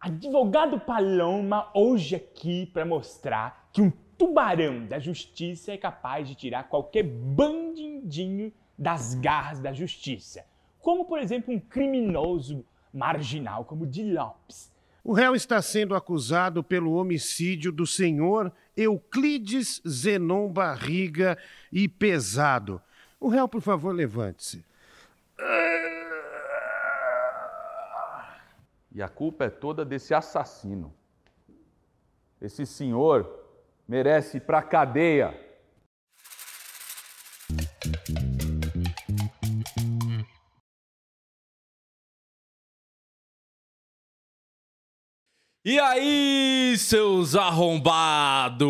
Advogado Paloma hoje aqui para mostrar que um tubarão da justiça é capaz de tirar qualquer bandidinho das garras da justiça. Como, por exemplo, um criminoso marginal como Di Lopes. O réu está sendo acusado pelo homicídio do senhor Euclides Zenon Barriga e Pesado. O réu, por favor, levante-se. E a culpa é toda desse assassino. Esse senhor merece ir pra cadeia. E aí, seus arrombados?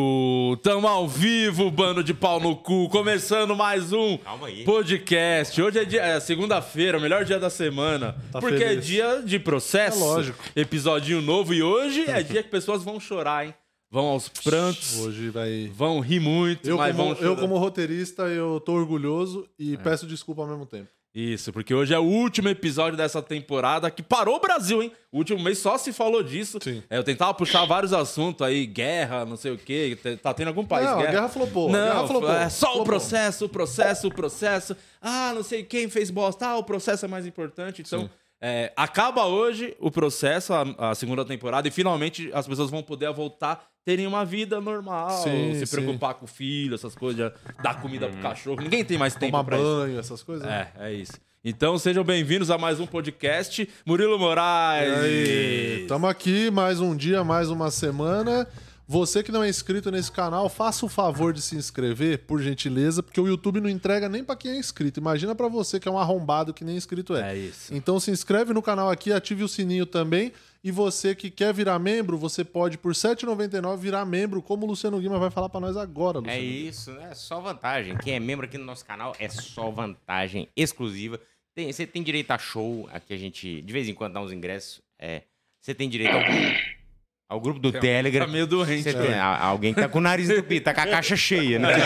Tamo ao vivo, bando de pau no cu, começando mais um podcast. Hoje é, dia- é segunda-feira, o melhor dia da semana. Tá porque é feliz. dia de processo. É lógico. Episódio novo e hoje é dia que pessoas vão chorar, hein? Vão aos prantos, Hoje vai. vão rir muito, Eu mas como, vão eu, chorar. como roteirista, eu tô orgulhoso e peço desculpa ao mesmo tempo. Isso, porque hoje é o último episódio dessa temporada que parou o Brasil, hein? O último mês só se falou disso. Sim. É, eu tentava puxar vários assuntos aí, guerra, não sei o quê. Tá tendo algum país Não, a guerra? guerra flopou, Não, guerra flopou, é só o processo, o processo, o processo. Ah, não sei quem fez bosta. Ah, o processo é mais importante. Então, é, acaba hoje o processo, a, a segunda temporada, e finalmente as pessoas vão poder voltar, terem uma vida normal, Sim, se sim. preocupar com o filho, essas coisas, dar comida pro cachorro. Ninguém tem mais tempo Tomar pra isso. banho, essas coisas. né? É, é isso. Então sejam bem-vindos a mais um podcast. Murilo Moraes. E aí, tamo aqui mais um dia, mais uma semana. Você que não é inscrito nesse canal, faça o favor de se inscrever, por gentileza, porque o YouTube não entrega nem pra quem é inscrito. Imagina pra você que é um arrombado que nem inscrito é. É isso. Então se inscreve no canal aqui, ative o sininho também. E você que quer virar membro, você pode por R$ 7,99 virar membro, como o Luciano Guima vai falar pra nós agora, Luciano. É isso, é só vantagem. Quem é membro aqui no nosso canal é só vantagem exclusiva. Tem- você tem direito a show, aqui a gente de vez em quando dá uns ingressos. É, você tem direito ao, ao grupo do Telegram. Tá meio doente. Você né? tem alguém que tá com o nariz entupido, tá com a caixa cheia, né?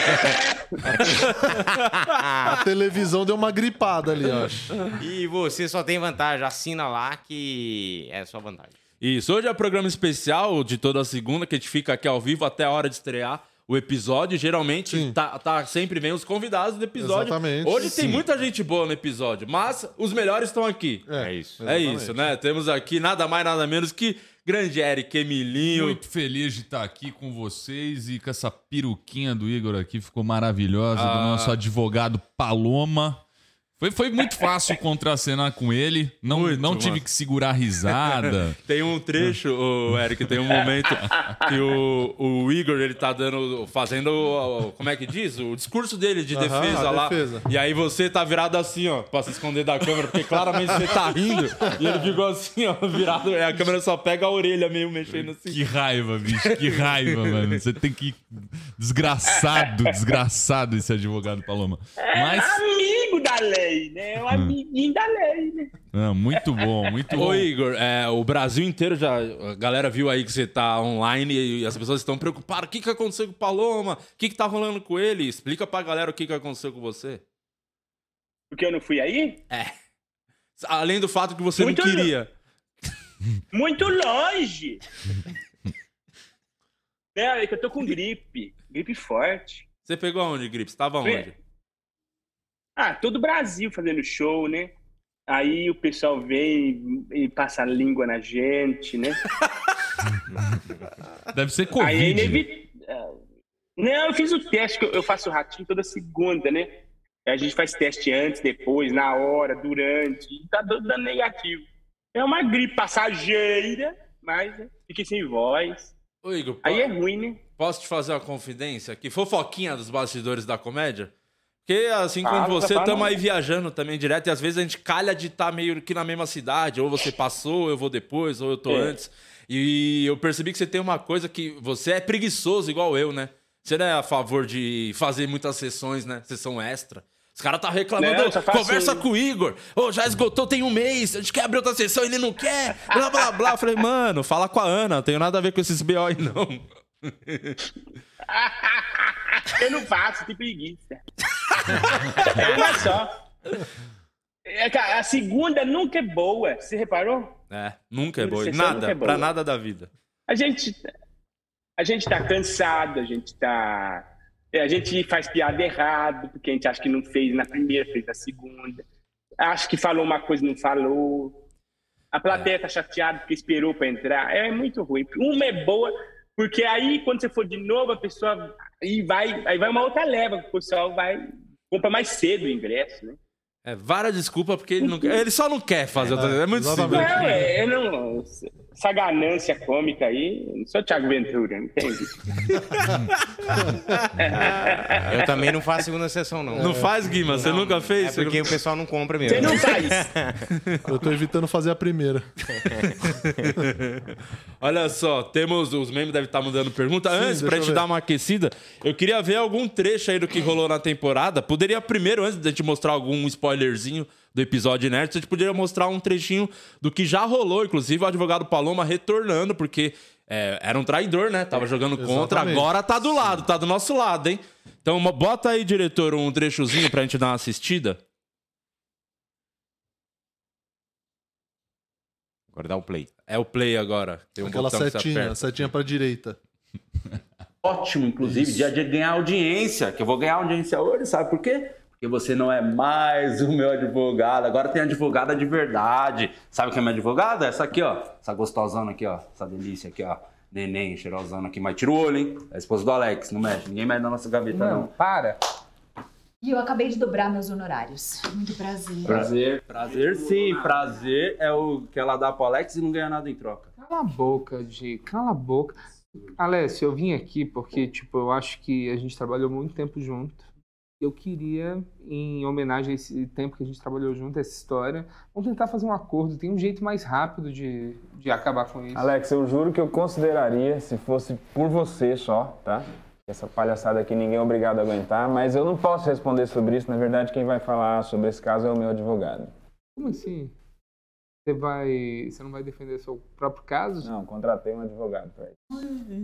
A televisão deu uma gripada ali, eu acho. e você só tem vantagem. Assina lá que é só vantagem. Isso. Hoje é programa especial de toda segunda, que a gente fica aqui ao vivo até a hora de estrear o episódio. Geralmente tá, tá- sempre vem os convidados do episódio. Exatamente. Hoje tem Sim. muita gente boa no episódio, mas os melhores estão aqui. É isso. É exatamente. isso, né? Temos aqui nada mais, nada menos que grande Eric Emilinho. Muito feliz de estar aqui com vocês e com essa peruquinha do Igor aqui, ficou maravilhosa, do Ah. nosso advogado Paloma. Foi, foi muito fácil contracenar com ele, não, Muito, não tive mano. que segurar a risada. Tem um trecho, o Eric, tem um momento que o, o Igor, ele tá dando, fazendo, o- como é que diz? O discurso dele de defesa a lá. defesa. E aí você tá virado assim, ó, pra se esconder da câmera, porque claramente você tá rindo. E ele ficou assim, ó, virado, a câmera só pega a orelha meio mexendo assim. Que raiva, bicho, que raiva, mano. Você tem que. Desgraçado, desgraçado esse advogado Paloma. Mas. Amigo da lei, né? Um amiguinho da lei, né? ah, muito bom, muito bom. Ô Igor, é, o Brasil inteiro já. A galera viu aí que você tá online e as pessoas estão preocupadas. O que, que aconteceu com o Paloma? O que, que tá rolando com ele? Explica pra galera o que, que aconteceu com você. Porque eu não fui aí? É. Além do fato que você Muito não queria. Muito longe! Não, é que eu tô com gripe. Gripe forte. Você pegou aonde, Gripe? Você tava onde? Ah, todo o Brasil fazendo show, né? Aí o pessoal vem e passa a língua na gente, né? Deve ser Aí é Covid. inevitável. Não, eu fiz o teste, que eu- faço ratinho toda segunda, né? A gente faz teste antes, depois, na hora, durante, e tá dando negativo. É uma gripe passageira, mas né, fiquei sem voz. Ô, Igor, Aí é ruim, né? posso te fazer uma confidência aqui? Fofoquinha dos bastidores da comédia? Porque assim como Fala, você, estamos aí viajando também direto, e às vezes a gente calha de estar meio que na mesma cidade, ou você passou, eu vou depois, ou eu tô É. antes. E eu percebi que você tem uma coisa que você é preguiçoso igual eu, né? Você não é a favor de fazer muitas sessões, né? Sessão extra. Os caras tá reclamando, Não, faço- conversa com o Igor. Ô, já esgotou, tem um mês, a gente quer abrir outra sessão, ele não quer, blá, blá, blá. Eu falei, mano, fala com a Ana, não tenho nada a ver com esses BO aí, não. Eu não faço, tenho preguiça. É uma só. É, cara, a segunda nunca é boa. Você reparou? É, nunca é boa. Nunca Nada, é boa. pra nada da vida. A gente, a gente tá cansado, a gente tá. é, A gente faz piada errado, porque a gente acha que não fez na primeira, fez na segunda. Acha que falou uma coisa e não falou. A plateia tá chateada porque esperou para entrar. É muito ruim. Uma é boa, porque aí, quando você for de novo, a pessoa. Aí vai, aí vai uma outra leva, o pessoal vai. Compra mais cedo o ingresso, né? É, várias desculpas porque ele não. Ele só não quer fazer outra É muito simples. Não, é, eu não. Essa ganância cômica aí, não sou Thiago Ventura, isso. Eu também não faço segunda sessão, não. Não faz, Guima? Você nunca fez? É porque o pessoal não compra mesmo. Você não faz. Eu tô evitando fazer a primeira. Olha só, temos. Os memes devem estar mandando pergunta. Antes, deixa pra gente ver. dar uma aquecida, eu queria ver algum trecho aí do que rolou na temporada. Poderia primeiro, antes de a gente mostrar algum spoilerzinho do episódio inédito, a gente poderia mostrar um trechinho do que já rolou, inclusive o advogado Paloma retornando, porque é, era um traidor, né? Tava jogando contra, Exatamente. agora tá do lado, tá do nosso lado, hein? Então bota aí, diretor, um trechozinho pra gente dar uma assistida. Agora dá o play. É o play agora. Tem um Aquela botão que você setinha, setinha pra direita. ótimo, inclusive, dia de ganhar audiência, que eu vou ganhar audiência hoje, sabe por quê? Porque você não é mais o meu advogado, agora tem advogada de verdade. Sabe quem é minha advogada? Essa aqui, ó, essa gostosona aqui, ó, essa delícia aqui, ó, neném, cheirosona aqui, mas tira o olho, hein? É a esposa do Alex, não mexe, ninguém mexe na nossa gaveta, não. para. E eu acabei de dobrar meus honorários. Muito prazer. Prazer, prazer sim, prazer é o que ela dá pro Alex e não ganha nada em troca. Cala a boca, Gi. Cala a boca. Alessio, eu vim aqui porque, tipo, eu acho que a gente trabalhou muito tempo junto. Eu queria, em homenagem a esse tempo que a gente trabalhou junto, essa história, vamos tentar fazer um acordo. Tem um jeito mais rápido de, de acabar com isso. Alex, eu juro que eu consideraria se fosse por você só, tá? Essa palhaçada aqui ninguém é obrigado a aguentar, mas eu não posso responder sobre isso. Na verdade, quem vai falar sobre esse caso é o meu advogado. Como assim? Você vai. Você não vai defender seu próprio caso? Não, contratei um advogado pra isso.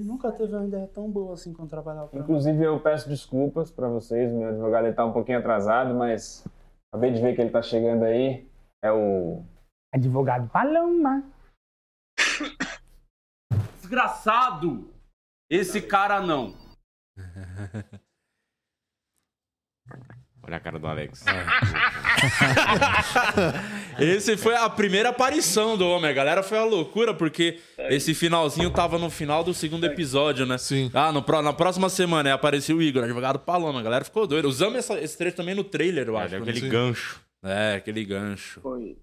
Nunca teve uma ideia tão boa assim quando trabalhava pra Inclusive, eu peço desculpas pra vocês. Meu advogado ele tá um pouquinho atrasado, mas acabei de ver que ele tá chegando aí. É o. Advogado Paloma. Desgraçado! Esse cara não. Olha a cara do Alex. Esse foi a primeira aparição do homem. A galera foi a loucura, porque esse finalzinho tava no final do segundo episódio, né? Sim. Ah, no, na próxima semana aí apareceu o Igor, advogado Paloma. A galera ficou doida. Usamos essa- esse trecho também no trailer, eu acho. É, aquele Sim. gancho. É, aquele gancho. Foi.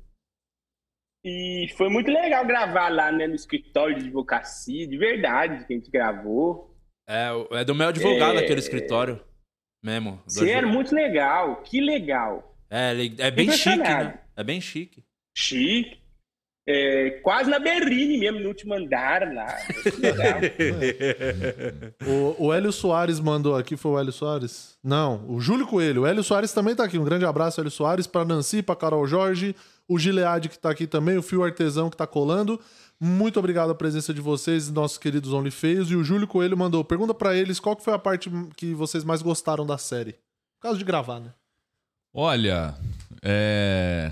E foi muito legal gravar lá né, no escritório de advocacia, de verdade, que a gente gravou. É, é do meu advogado É. aquele escritório. Mesmo. Sim, era muito legal, que legal. É, ele- é bem chique, né? É bem chique. Chique. É, quase na Berrine mesmo, no último andar lá. O, o Hélio Soares mandou aqui, foi o Hélio Soares? Não, o Júlio Coelho. O Hélio Soares também tá aqui. Um grande abraço, Hélio Soares, pra Nancy, pra Carol Jorge, o Gilead que tá aqui também, o Fio Artesão que tá colando. Muito obrigado a presença de vocês, nossos queridos OnlyFeios. E o Júlio Coelho mandou, pergunta pra eles qual que foi a parte que vocês mais gostaram da série. Por causa de gravar, né? Olha, é.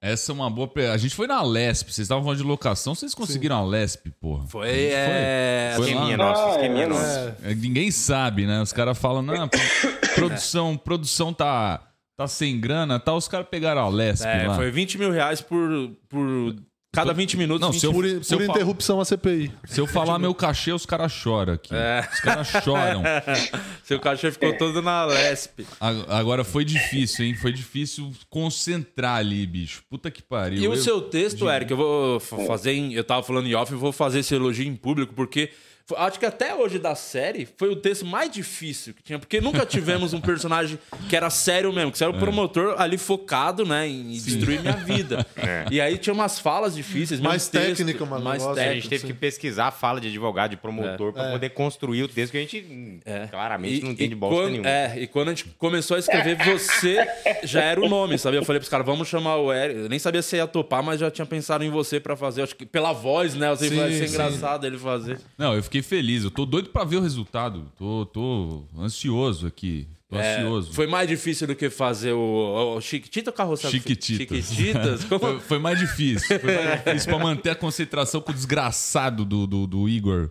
Essa é uma boa. A gente foi na Lesp, vocês estavam falando de locação, vocês conseguiram a Lesp, porra? Foi, A gente é, Foi Esqueminha lá. nossa, Ah, esqueminha é, nossa. É, Ninguém sabe, né? Os caras falam, não, pro- produção, produção tá, tá sem grana, tá? Os caras pegaram a Lesp É, lá. foi 20 mil reais por, por cada 20 minutos. Não, 20 se eu- Por, Se eu por fa- interrupção à CPI. Se eu falar meu cachê, os caras choram aqui. É. Os caras choram. Seu cachê ficou todo na Lesp. A- Agora foi difícil, hein? Foi difícil concentrar ali, bicho. Puta que pariu. E o Eu- seu texto, Eric, eu vou fa- fazer em. Eu tava falando em off, eu vou fazer esse elogio em público, porque acho que até hoje da série foi o texto mais difícil que tinha, porque nunca tivemos um personagem que era sério mesmo, que era o É. promotor ali focado, né, em destruir minha vida. E aí tinha umas falas difíceis, Mais texto, técnica, mano, mais negócio. É, a técnico. gente teve que pesquisar a fala de advogado, de promotor, pra poder construir o texto que a gente hum, claramente não entende bosta quando, nenhuma. É, e quando a gente começou a escrever, você já era o nome, sabe? Eu falei pros caras, vamos chamar o Eric. Eu nem sabia se ia topar, mas já tinha pensado em você pra fazer. Acho que pela voz, né? Eu sei que vai Sim, ser sim. engraçado ele fazer. Não, eu fiquei feliz. Eu tô doido pra ver o resultado. Tô, tô ansioso aqui. Tô É, ansioso. foi mais difícil do que fazer o, o Chiquitita ou Carrossel? Chiquititas. Chiquititas? Como- foi mais difícil. Foi mais difícil pra manter a concentração com o desgraçado do, do, do Igor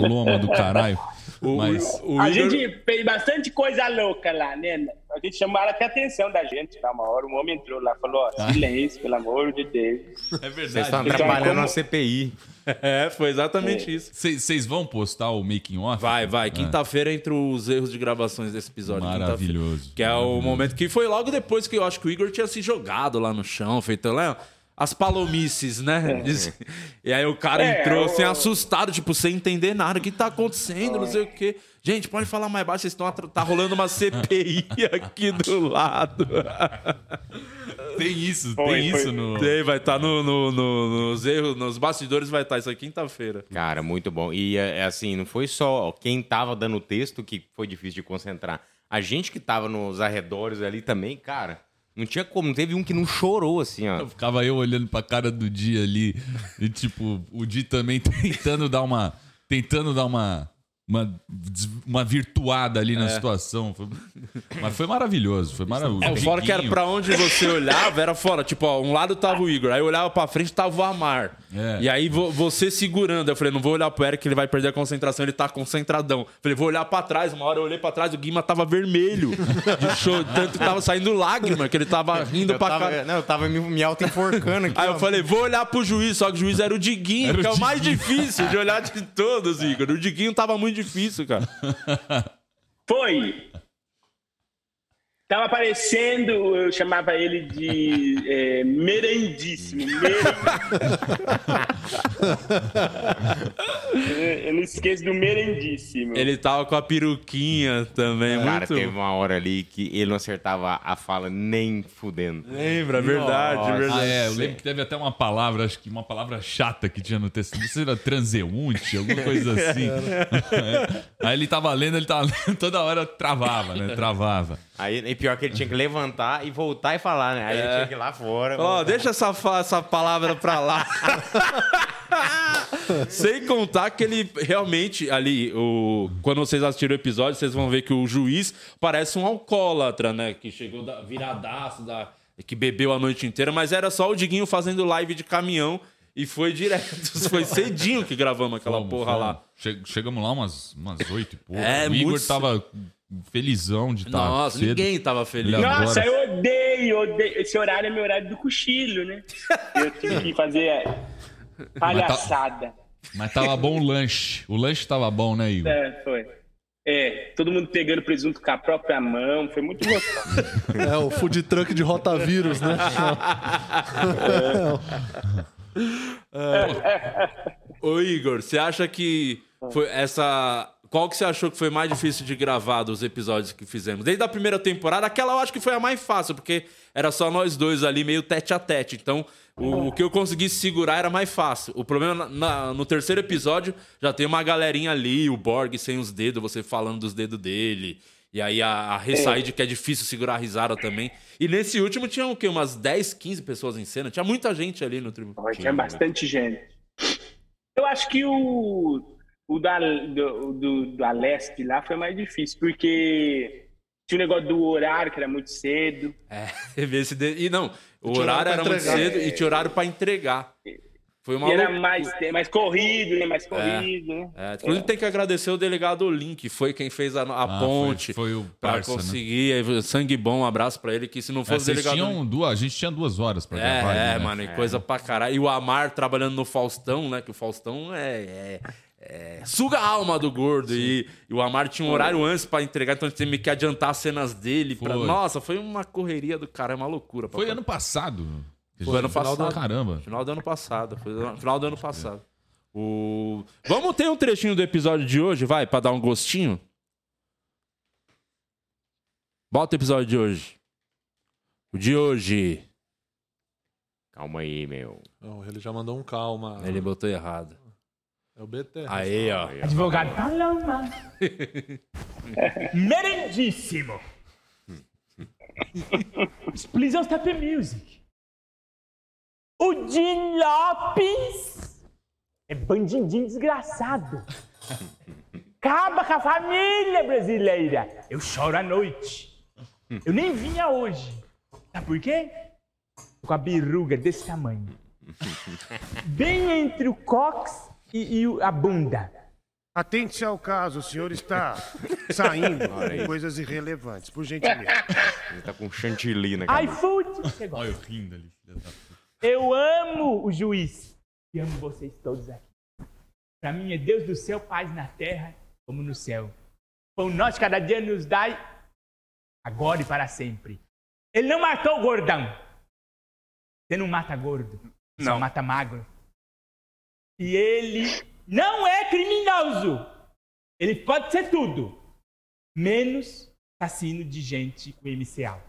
Paloma do caralho. Mas. a gente fez bastante coisa louca lá, né? A gente chamaram até a atenção da gente. Tá? Uma hora um homem entrou lá e falou: ó, Ah. silêncio, pelo amor de Deus. É verdade. Vocês estão Então, atrapalhando como- a CPI. É, foi exatamente isso. Vocês vão postar o making off? Vai, vai. É. Quinta-feira entre os erros de gravações desse episódio. Maravilhoso. Que é o momento que foi logo depois que eu acho que o Igor tinha se jogado lá no chão, feito lá. As palomices, né? Diz- E aí o cara É, entrou assim, assustado, tipo, sem entender nada. O que tá acontecendo? Não sei o quê. Gente, pode falar mais baixo, vocês estão tá rolando uma CPI aqui do lado. Tem isso, Foi, tem foi. isso no. Tem, vai estar no, no- no- nos erros, nos bastidores vai estar isso aí quinta-feira. Cara, muito bom. E é é assim, não foi só quem tava dando o texto que foi difícil de concentrar. A gente que tava nos arredores ali também, cara, não tinha como. Teve um que não chorou, assim, ó. Ficava eu olhando pra cara do Di ali. E, tipo, o Di também tentando dar uma. Tentando dar uma. Uma, uma virtuada ali na É. situação. Foi- mas foi maravilhoso. Foi maravilhoso. É, o fora que era pra onde você olhava, era fora. Tipo, ó, um lado tava o Igor, aí eu olhava pra frente tava o Amar. É. E aí vo- você segurando. Eu falei, não vou olhar pro Eric, ele vai perder a concentração, ele tá concentradão. Falei, vou olhar pra trás. Uma hora eu olhei pra trás, o Guima tava vermelho de show. Tanto que tava saindo lágrima, que ele tava rindo Eu pra tava- caralho. Não, eu tava me, me auto-enforcando aqui. Aí ó. eu falei, vou olhar pro juiz, só que o juiz era o Diguinho, Era o que é o mais difícil de olhar de todos, Igor. O Diguinho tava muito difícil, cara. Foi. Tava aparecendo, eu chamava ele de é, merendíssimo. merendíssimo. eu não esqueço do merendíssimo. Ele tava com a peruquinha também, Cara, muito... teve uma hora ali que ele não acertava a fala nem fudendo. Lembra, verdade, Nossa. verdade. Ah, é, eu lembro que teve até uma palavra, acho que uma palavra chata que tinha no texto. Não sei se era transeunte, alguma coisa assim. É. Aí ele tava lendo, ele tava lendo, toda hora travava, né? Travava. Aí, e pior que ele tinha que levantar e voltar e falar, né? Aí ele É. tinha que ir lá fora. Ó, voltar. deixa essa, essa palavra pra lá. Sem contar que ele realmente ali, o, quando vocês assistiram o episódio, vocês vão ver que o juiz parece um alcoólatra, né? Que chegou da, viradaço, da, que bebeu a noite inteira, mas era só o Diguinho fazendo live de caminhão e foi direto. Foi cedinho que gravamos aquela Fomos, porra fomos. lá. Che- Chegamos lá umas, umas oito e pouco. É, o Igor muito- tava felizão de estar Nossa, cedo. ninguém tava feliz. Ele Nossa, eu odeio, odeio. Esse horário é meu horário do cochilo, né? Eu tive que fazer é, palhaçada. Mas tava bom o lanche. O lanche tava bom, né, Igor? É, foi. É, todo mundo pegando presunto com a própria mão, foi muito gostoso. É, o food truck de rotavírus, né? Ô Igor, você acha que foi essa. Qual que você achou que foi mais difícil de gravar dos episódios que fizemos? Desde a primeira temporada, aquela eu acho que foi a mais fácil, porque era só nós dois ali, meio tete a tete. Então, o, o que eu consegui segurar era mais fácil. O problema na- no terceiro episódio já tem uma galerinha ali, o Borg sem os dedos, você falando dos dedos dele. E aí a, a Ressaíde, que é difícil segurar a risada também. E nesse último tinha o quê? Umas 10, 15 pessoas em cena. Tinha muita gente ali no tribunal. Tinha bastante gente. Eu acho que o, o da, do, do, do Aleste lá foi mais difícil, porque tinha o negócio do horário, que era muito cedo. É, teve esse. de- E não, o tinha horário era pra muito entregar. cedo e tinha horário pra entregar. Foi uma E era loucura. mais, mais corrido, né? Mais corrido, né? É, inclusive tem que agradecer o delegado Olim, que foi quem fez a, a Ah, ponte foi- foi o pra parça, né? conseguir. Aí, Sangue bom, um abraço pra ele, que se não É, fosse o vocês delegado tinham duas, a gente tinha duas horas pra É, gravar. é, né? mano, e coisa pra caralho. E o Amar trabalhando no Faustão, né? Que o Faustão é. É- é- suga a alma do gordo. E, e o Amar tinha um horário antes pra entregar, então a gente teve que adiantar as cenas dele. Pra... Foi. Nossa, foi uma correria do cara, é uma loucura. Foi ano passado. Foi ano Final passado. do- Caramba. Final do ano passado. Foi no final do ano passado. O... Vamos ter um trechinho do episódio de hoje, vai, pra dar um gostinho? Bota o episódio de hoje. O de hoje. Calma aí, meu. Não, ele já mandou um calma. Ele botou errado. É o BT. Aí, ó. Advogado Paloma. Merendíssimo. Stop the music. O Jim Lopes é bandidinho desgraçado. acaba com a família brasileira. Eu choro à noite. Eu nem vinha hoje. Sabe por quê? Tô com a biruga desse tamanho. Bem entre o cox e, e a bunda. Atente-se ao caso, o senhor está saindo com coisas irrelevantes, por gentileza. Ele tá com chantilly na cabeça. iFood. Olha eu rindo ali. filha da puta. Eu amo o juiz. E amo vocês todos aqui. Para mim é Deus do céu, paz na terra, como no céu. Pão nosso cada dia nos dai, agora e para sempre. Ele não matou o gordão. Você não mata gordo, só Não. mata magro. E ele não é criminoso. Ele pode ser tudo, menos assassino de gente com MC alto.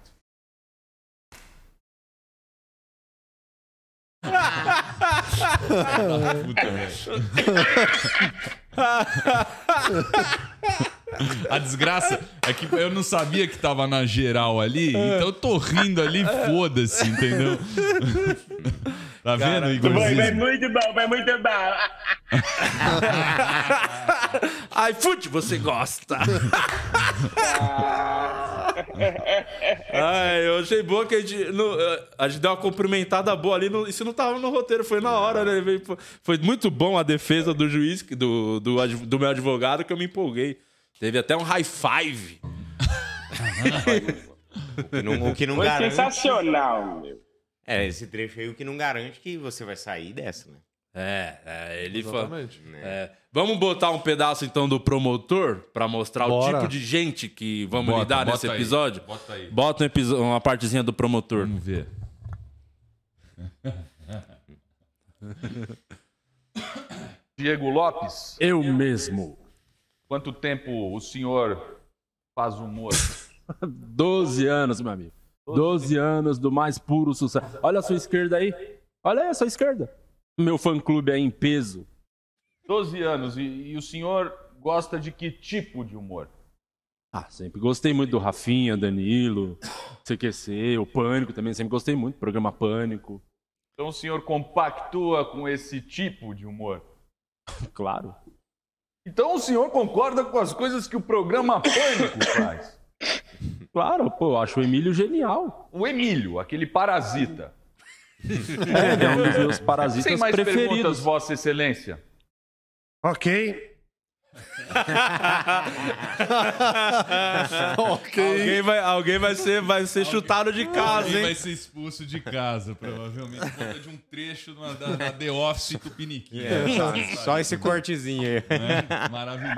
A desgraça é que eu não sabia que tava na geral ali, então eu tô rindo ali, foda-se, entendeu? Tá vendo, Foi, Igorzinho? foi muito bom, foi muito bom. iFood, você gosta. Ai, eu achei boa que a gente, no- a gente deu uma cumprimentada boa ali. no- isso não tava no roteiro, foi na hora, né? Foi muito bom a defesa do juiz, do, do, do meu advogado, que eu me empolguei. Teve até um high five. O que não, o que não Foi garante. sensacional, meu. É, esse trecho aí o que não garante que você vai sair dessa, né? É, é, ele. Exatamente. É, vamos botar um pedaço então do promotor pra mostrar Bora. o tipo de gente que vamos Bota, lidar bota nesse aí, episódio? bota aí. Bota um episo- uma partezinha do promotor. Vamos ver. Diego Lopes, Eu mesmo. quanto tempo o senhor faz humor? 12 anos, meu amigo. 12 anos do mais puro sucesso. Olha a sua esquerda aí. Olha aí a sua esquerda. Meu fã-clube aí em peso. 12 anos. E, e o senhor gosta de que tipo de humor? Ah, sempre gostei muito do Rafinha, Danilo, CQC, o Pânico também. Sempre gostei muito. Programa Pânico. Então o senhor compactua com esse tipo de humor? Claro. Então o senhor concorda com as coisas que o programa Pânico faz? Claro, pô, eu acho o Emílio genial. O Emílio, aquele parasita. É, ele é um dos meus parasitas Sem mais perguntas, preferidos. Vossa Excelência. Ok. Alguém, vai, alguém vai, ser, vai ser chutado de casa, Alguém vai hein? ser expulso de casa, provavelmente, por conta de um trecho da, da, da The Office Tupiniquim. É, só, só esse cortezinho aí. É, maravilhoso.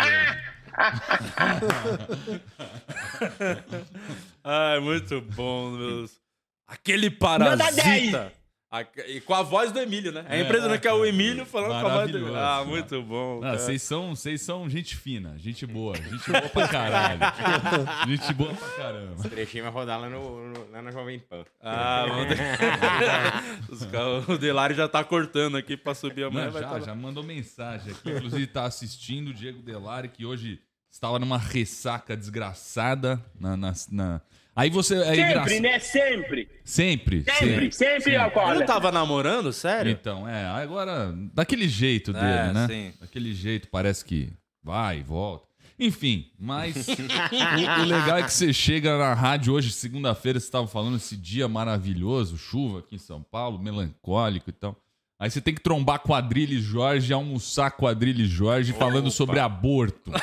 Ai, muito bom, meus. Aquele parasita. Nota 10! A, e com a voz do Emílio, né? É, é impressionante né, que é o Emílio falando com a voz do Emílio. Ah, muito bom. Vocês são, vocês são gente fina, gente boa. Gente boa pra caralho. gente boa pra caramba. Esse trechinho vai rodar lá, no, no lá na Jovem Pan. Ah, vamos O Delari já tá cortando aqui pra subir amanhã. Não, já, tá... já mandou mensagem aqui. Inclusive tá assistindo o Diego Delari, que hoje estava numa ressaca desgraçada na, na, na Aí você. É Sempre, engraçado. né? Sempre. Sempre. Sempre, sempre, Ele alcoólatra. não tava namorando, sério? Então, é, agora, daquele jeito dele, É, né? sim. Daquele jeito, parece que vai e volta. Enfim, mas o, o legal é que você chega na rádio hoje, segunda-feira, você estava falando esse dia maravilhoso, chuva aqui em São Paulo, melancólico e tal. Aí você tem que trombar Quadrilha e Jorge, almoçar Quadrilha e Jorge falando sobre aborto.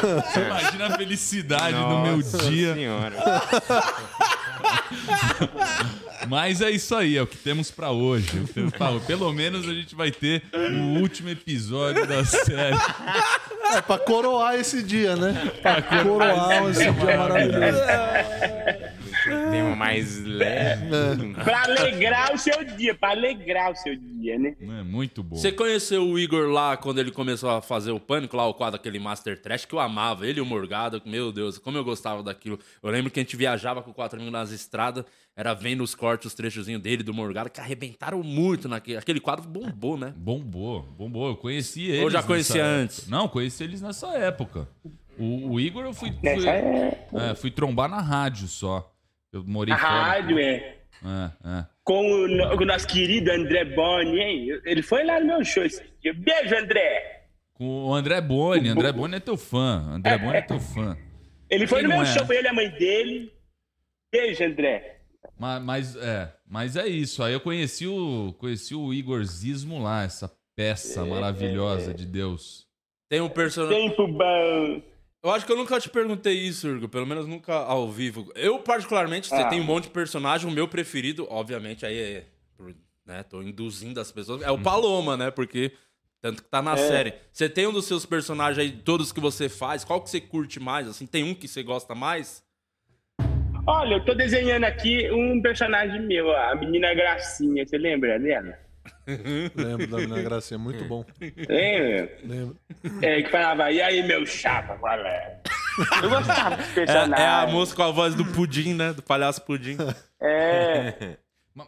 Você imagina a felicidade do meu Nossa dia. Senhora. Mas é isso aí, é o que temos pra hoje. O que temos pra hoje. Pelo menos a gente vai ter o último episódio da série. É pra coroar esse dia, né? Pra coroar esse dia maravilhoso. Tema mais leve. Pra alegrar o seu dia, pra alegrar o seu dia, né? É muito bom. Você conheceu o Igor lá quando ele começou a fazer o Pânico, lá o quadro aquele Master Trash, que eu amava. Ele e o Morgado, meu Deus, como eu gostava daquilo. Eu lembro que a gente viajava com quatro amigos nas estradas, era vendo os cortes, os trechozinhos dele, do Morgado, que arrebentaram muito naquele. Aquele quadro bombou, né? Bombou, bombou. Eu conheci eles. Ou já conhecia antes? Não, conheci eles nessa época. O, o Igor eu fui, fui, é, fui trombar na rádio só. Eu morei A fora. rádio, é. É, é. Com o, o nosso querido André Boni, hein? Ele foi lá no meu show esse dia. Beijo, André! Com o André Boni. André Boni é teu fã. André Boni é teu fã. Ele foi Quem no meu é? show, foi ele e a mãe dele. Beijo, André. Mas, mas, é, mas é isso. Aí eu conheci o, conheci o Igor Zismo lá, essa peça maravilhosa de Deus. Tem um personagem. Tempo bom. Eu acho que eu nunca te perguntei isso, Urgo. Pelo menos nunca ao vivo. Eu, particularmente, você Ah. tem um monte de personagem. O meu preferido, obviamente, aí é. Né, tô induzindo as pessoas. É o Paloma, né? Porque. Tanto que tá na É. série. Você tem um dos seus personagens aí, todos que você faz. Qual que você curte mais? Assim, tem um que você gosta mais? Olha, eu tô desenhando aqui um personagem meu, a menina Gracinha. Você lembra dela? Lembro da Menina Gracinha, muito bom. Lembra? Lembro. É, que falava, e aí, meu chapa, qual é? Eu gostava desse É, personagem. é a moça com a voz do Pudim, né? Do palhaço Pudim. É.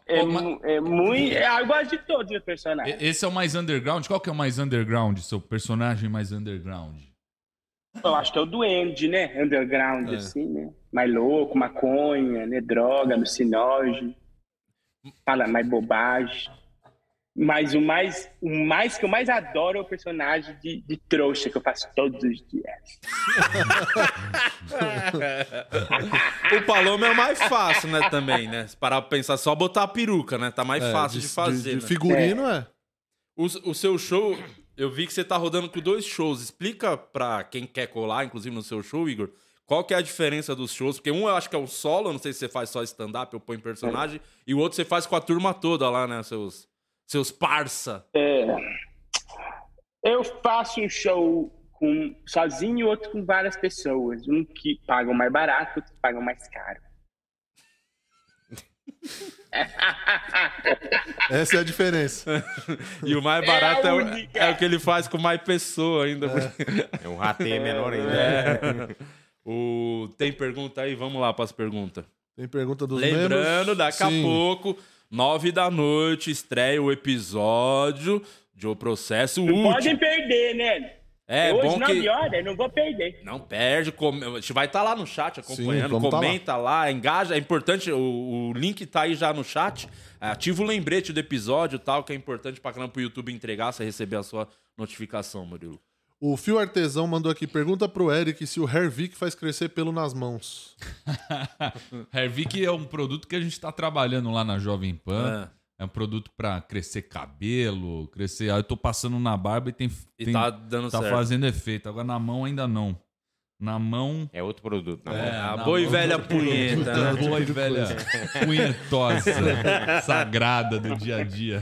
É, mu- é muito. é, eu gosto de todos os personagens. Esse é o mais underground? Qual que é o mais underground? Seu personagem mais underground? Eu acho que é o Duende, né? Underground, assim, né? Mais louco, maconha, né? Droga, alucinógeno. Fala mais bobagem. Mas o mais, o mais que eu mais adoro é o personagem de, de trouxa que eu faço todos os dias. o Paloma é o mais fácil, né? Também, né? Se parar pra pensar, só botar a peruca, né? Tá mais É, fácil de- de, fazer. de- de né? figurino, é. O, o seu show, eu vi que você tá rodando com dois shows. Explica pra quem quer colar, inclusive no seu show, Igor, qual que é a diferença dos shows? Porque um eu acho que é o solo, não sei se você faz só stand-up ou põe personagem, e o outro você faz com a turma toda lá, né? Seus, seus parça. É, eu faço um show com, sozinho e outro com várias pessoas. Um que pagam mais barato, outro que pagam mais caro. Essa é a diferença. E o mais É barato a é, o, única. é o que ele faz com mais pessoa ainda. É um rateio menor ainda. É. O, tem pergunta aí? Vamos lá para as perguntas. Tem pergunta dos Lembrando, membros. daqui a Sim. pouco, nove da noite, estreia o episódio de O Processo Não Último. podem perder, né? É Hoje, bom nove que... horas, eu não vou perder. Não perde, com- a gente vai estar lá no chat acompanhando, vamos tá comenta lá. engaja, é importante, o, o link tá aí já no chat. Ativa o lembrete do episódio e tal, que é importante pra caramba pro YouTube entregar, você receber a sua notificação, Murilo. O Fio Artesão mandou aqui, pergunta pro Eric se o Hervik faz crescer pelo nas mãos. Hervik é um produto que a gente tá trabalhando lá na Jovem Pan. É, um produto pra crescer cabelo, crescer. Ah, eu tô passando na barba e tem. E tem- tá dando Tá certo. fazendo efeito. Agora na mão ainda não. Na mão. É outro produto. na É, mão. A na boa e velha punheta, A né? boa e velha punhetosa, sagrada do dia a dia.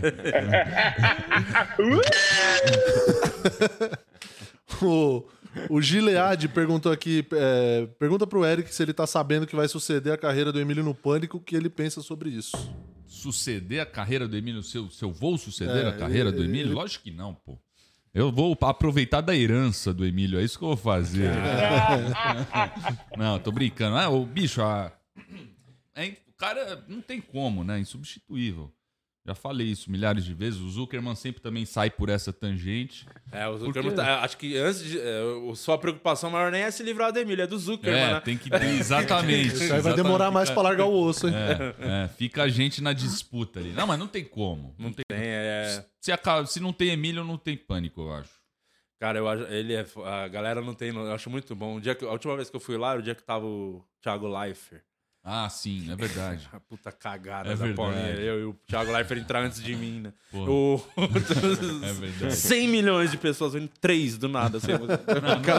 O, o Gilead perguntou aqui, é, pergunta pro Eric se ele tá sabendo que vai suceder a carreira do Emílio no Pânico, o que ele pensa sobre isso. Suceder a carreira do Emílio? Se eu, se eu vou suceder É, a carreira ele- do Emílio? ele- Lógico que não, pô. Eu vou aproveitar da herança do Emílio, é isso que eu vou fazer. não, tô brincando. Ah, o bicho, a... é, o cara não tem como, né? Insubstituível. Já falei isso milhares de vezes. O Zuckerman sempre também sai por essa tangente. É, o Zuckerman, tá- acho que antes de. é, sua preocupação maior nem é se livrar do Emílio, é do Zuckerman, É, né? tem que. Exatamente. Isso aí vai demorar mais pra largar o osso, hein? É, é, fica a gente na disputa ali. Não, mas não tem como. Não tem. é. Se, acaba- se não tem Emílio, não tem pânico, eu acho. Cara, eu acho. Ele é. A galera não tem. Eu acho muito bom. O dia que, a última vez que eu fui lá era o dia que tava o Thiago Leifert. Ah, sim, é verdade. A puta cagada É da verdade. Eu e o Thiago Leifert entrar antes de mim, né? O... É verdade. 100 milhões de pessoas vendo três do nada. Assim, não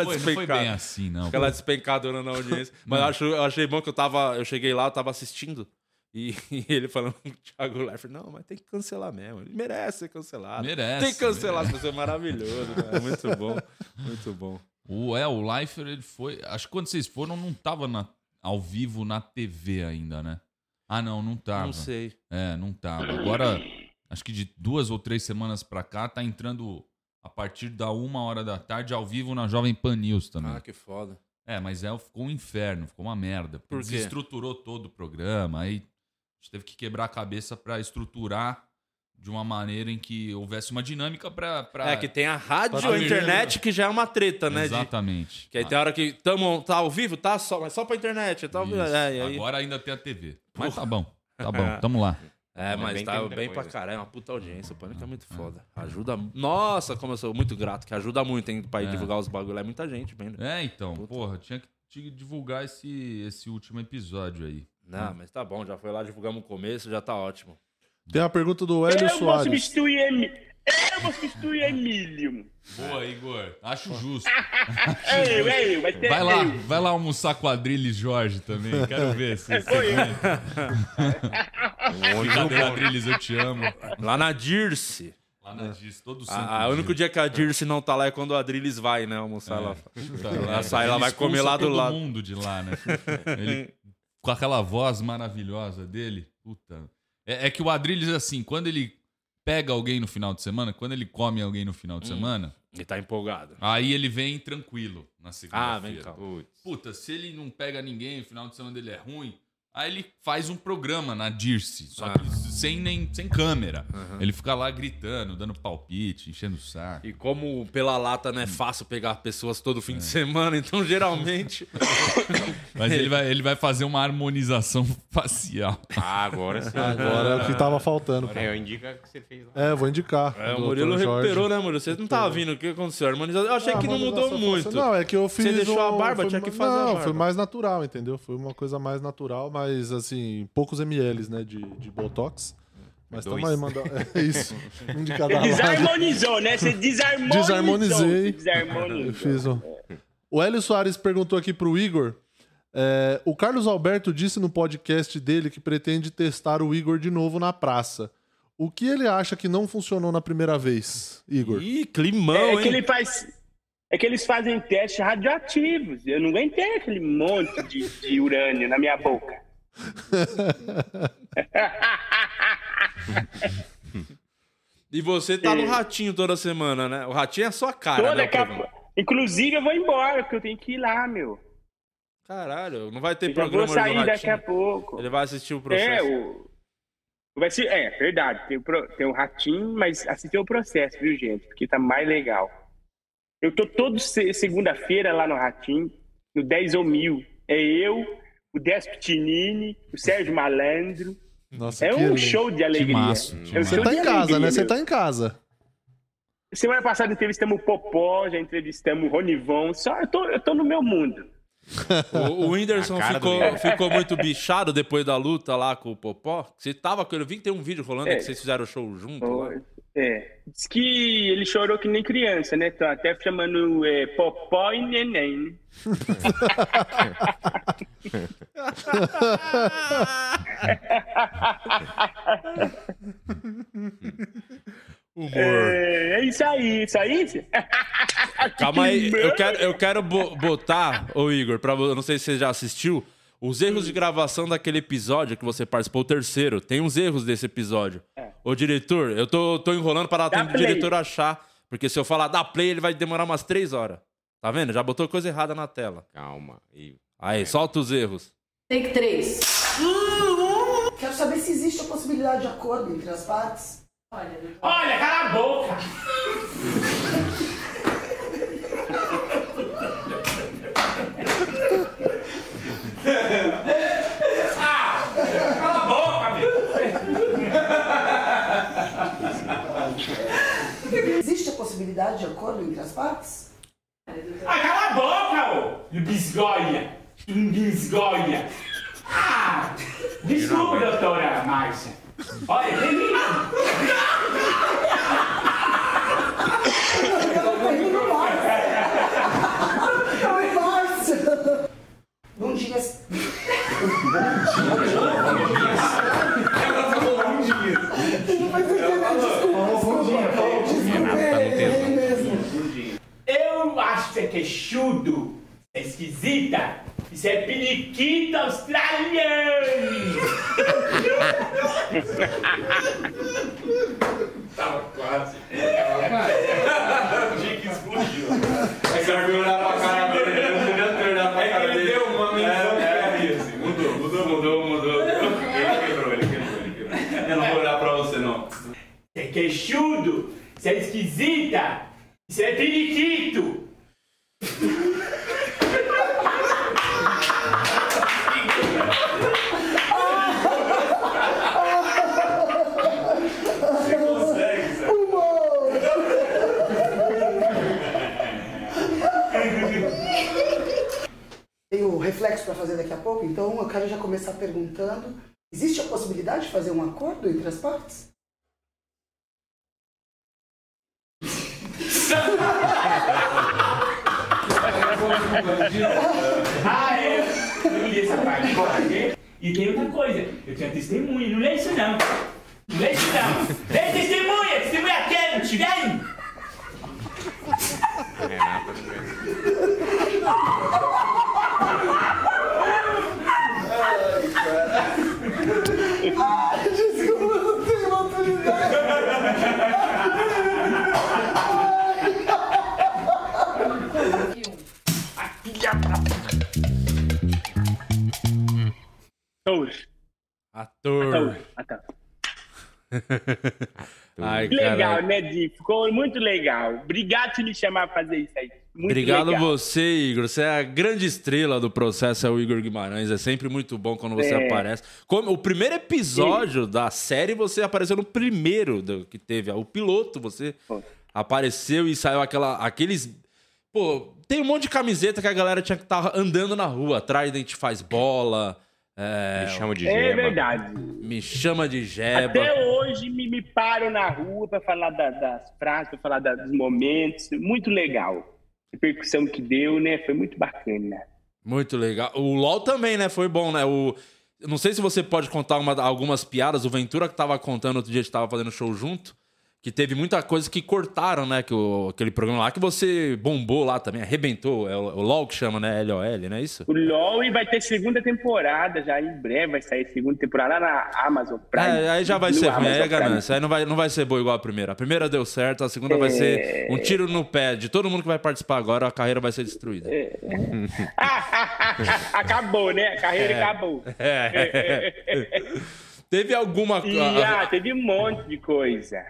foi- não foi bem assim, não. Aquela despencadora na audiência. Mas eu, acho, eu achei bom que eu tava. Eu cheguei lá, eu tava assistindo. E, e ele falando com o Thiago Leifert, não, mas tem que cancelar mesmo. Ele merece ser cancelado. Merece, Tem que cancelar, merece. isso é maravilhoso. Cara. Muito bom. Muito bom. O, é, o Leifert, ele foi. Acho que quando vocês foram, não tava na- ao vivo na TV ainda, né? Ah, não, não tava. Não sei. É, não tava. Agora, acho que de duas ou três semanas pra cá, tá entrando a partir da uma hora da tarde ao vivo na Jovem Pan News também. Ah, que foda. É, mas é, ficou um inferno, ficou uma merda. Por quê? Desestruturou todo o programa, aí a gente teve que quebrar a cabeça pra estruturar de uma maneira em que houvesse uma dinâmica pra. pra... É que tem a rádio e a internet que já é uma treta, né? de- Exatamente. Que aí tem hora que tamo, tá ao vivo, tá só, mas só pra internet. Tá, é, aí- Agora ainda tem a TV. Mas tá bom, tá bom, tamo lá. É, mas bem tá bem pra coisa. caralho, é uma puta audiência. O Pânico é muito foda. Ajuda. Nossa, como eu sou muito grato, que ajuda muito, hein, pra ir É. divulgar os bagulho. É muita gente vendo. É, então, porra, tinha que tinha que divulgar esse, esse último episódio aí. Não, mas tá bom, já foi lá, divulgamos o começo, já tá ótimo. Tem a pergunta do Hélio Eu vou Soares. substituir Emi... Eu vou substituir Emílio. Boa, Igor. Acho justo. É eu, é eu, vai ter Vai lá, eu. vai lá almoçar com a Adriles Jorge também. Quero ver se É, foi eu. Brincadeira, Adriles, eu te amo. Lá na Dirce. Lá na Dirce, todo santo Ah, o único dia que a Dirce não tá lá é quando o Adriles vai, né? Almoçar lá. Puta Ela merda. sai, ela vai comer lá do todo lado. mundo de lá, né? Ele, com aquela voz maravilhosa dele. Puta. É, é que o Adriles, assim, quando ele pega alguém no final de semana, quando ele come alguém no final de Hum. semana, Ele tá empolgado. aí ele vem tranquilo na Ah, segunda-feira. vem cá. Puta, se ele não pega ninguém, o final de semana dele é ruim, aí ele faz um programa na Dirce, só Ah. que sem, nem, sem câmera. Aham. Ele fica lá gritando, dando palpite, enchendo o saco. E como pela lata não é fácil pegar pessoas todo É. fim de semana, então geralmente. Mas ele vai, ele vai fazer uma harmonização facial. Ah, agora sim. Agora é o que tava faltando. Agora eu indico o que você fez lá. É, eu vou indicar. É, o. Murilo recuperou, né, Murilo? Você não tava vindo, o que aconteceu? A harmonização. Eu achei Ah, que não mudou muito. Não, é que eu fiz. Você deixou um- a barba, foi tinha que fazer a Não, barba. foi mais natural, entendeu? Foi uma coisa mais natural, mas assim, poucos ml, né, de, de Botox. Mas Dois. tamo aí, mandar. É isso. Um de cada lado. Desarmonizou, né? Você desarmonizou. Desarmonizei. Desarmonizou. Eu fiz um. O Hélio Soares perguntou aqui pro Igor. é, o Carlos Alberto disse no podcast dele que pretende testar o Igor de novo na praça. O que ele acha que não funcionou na primeira vez, Igor? Ih, climão, É, hein? que ele faz. É que eles fazem testes radioativos. Eu não aguentei aquele monte de, de urânio na minha boca. E você tá no É. ratinho toda semana, né? O ratinho é a sua cara, Toda né? capa-. Inclusive, eu vou embora, porque eu tenho que ir lá, meu. Caralho, não vai ter Eu programa vou sair daqui a pouco. Ele vai assistir o É, processo. o. Vai ser, é, verdade. Tem o, pro- tem o ratinho, mas assistir o processo, viu, gente? Porque tá mais legal. Eu tô todo se- segunda-feira lá no Ratinho, no 10 ou mil. É eu, o Despinini, o Sérgio Malandro. Nossa, é que um show de alegria. Timaço, É um. Você tá em casa, alegria, né? Você tá em casa. Semana passada entrevistamos o Popó, já entrevistamos o Ronivon. Só eu tô, eu tô no meu mundo. O, o Whindersson ficou, ficou muito bichado depois da luta lá com o Popó. Você tava com ele, eu vi que tem um vídeo rolando É. que vocês fizeram o show junto lá. É. Diz que ele chorou que nem criança, né? Tô até chamando é, Popó e Neném, né? Humor. É, é isso aí, isso aí. Calma aí, eu quero, eu quero bo- botar, ô Igor, pra, eu não sei se você já assistiu, os erros de gravação daquele episódio que você participou, o terceiro. Tem uns erros desse episódio. Ô diretor, eu tô, tô enrolando para dar tempo do diretor achar, porque se eu falar da play, ele vai demorar umas três horas. Tá vendo? Já botou coisa errada na tela. Calma. E... Aí, solta os erros. Take 3. Quero saber se existe a possibilidade de acordo entre as partes. Olha, Olha, cala a boca! Ah, cala a boca, meu! Existe a possibilidade de acordo entre as partes? Ah, cala a boca, ô! Bisgoia! Bisgoia! Ah! Desculpa, doutora Márcia. Olha, vem mim. Oi, Márcia! Bom dia. Eu acho que você é queixudo, é esquisita, isso é periquita australiano! Tava quase. O Dick explodiu. É que eu fui olhar pra cara dele, bichudo, você é esquisita, você é periquito. Tem o reflexo para fazer daqui a pouco, então eu quero já começar perguntando: existe a possibilidade de fazer um acordo entre as partes? Ah, é? Eu li essa parte. E tem outra coisa. Eu tinha testemunha. Não lê isso não. Não lê isso não. Lê testemunha. Testemunha quer. Não tiver Ai, legal, caralho. né, Di? Ficou muito legal. Obrigado por me chamar pra fazer isso aí. Muito Obrigado legal. você, Igor. Você é a grande estrela do processo, é o Igor Guimarães. É sempre muito bom quando você É. aparece. Como, o primeiro episódio da série, você apareceu no primeiro do, que teve. O piloto, você apareceu e saiu aquela, aqueles. Pô, tem um monte de camiseta que a galera tinha que estar andando na rua. Trident faz bola. É, Me chama de É verdade. Me chama de Jeba. Até hoje me, me param na rua pra falar da- das frases, pra falar da- dos momentos. Muito legal. A repercussão que deu, né? Foi muito bacana. Muito legal. O LOL também, né? Foi bom, né? O... eu Não sei se você pode contar uma- algumas piadas. O Ventura que tava contando outro dia, a gente tava fazendo show junto. Que teve muita coisa que cortaram, né? Que o- aquele programa lá que você bombou lá também, arrebentou. É o, o LOL que chama, né? LOL, não é isso? O LOL e vai ter segunda temporada já em breve. Vai sair segunda temporada na Amazon Prime. É, aí já vai ser ruim, aí é ganância. Aí não vai, não vai ser boa igual a primeira. A primeira deu certo, a segunda vai ser É. um tiro no pé de todo mundo que vai participar agora, a carreira vai ser destruída. É. acabou, né? A carreira É. acabou. É. Teve alguma E, ah, teve um monte de coisa.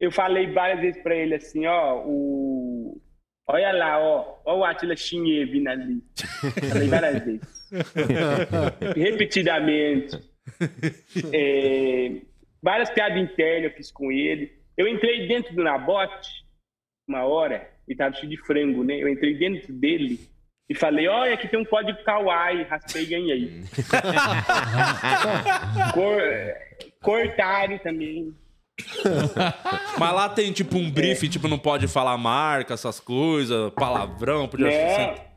Eu falei várias vezes pra ele assim, ó, o... Olha lá, ó, o Atila Chinhe vindo ali. Falei várias vezes. Repetidamente. É, várias piadas internas eu fiz com ele. Eu entrei dentro do Nabote uma hora e tava cheio de frango, né? Eu entrei dentro dele e falei, olha, aqui tem um código kawaii, raspei e ganhei. Cor... Cortaram também. Mas lá tem tipo um briefing, tipo, não pode falar marca, essas coisas, palavrão, podia Não.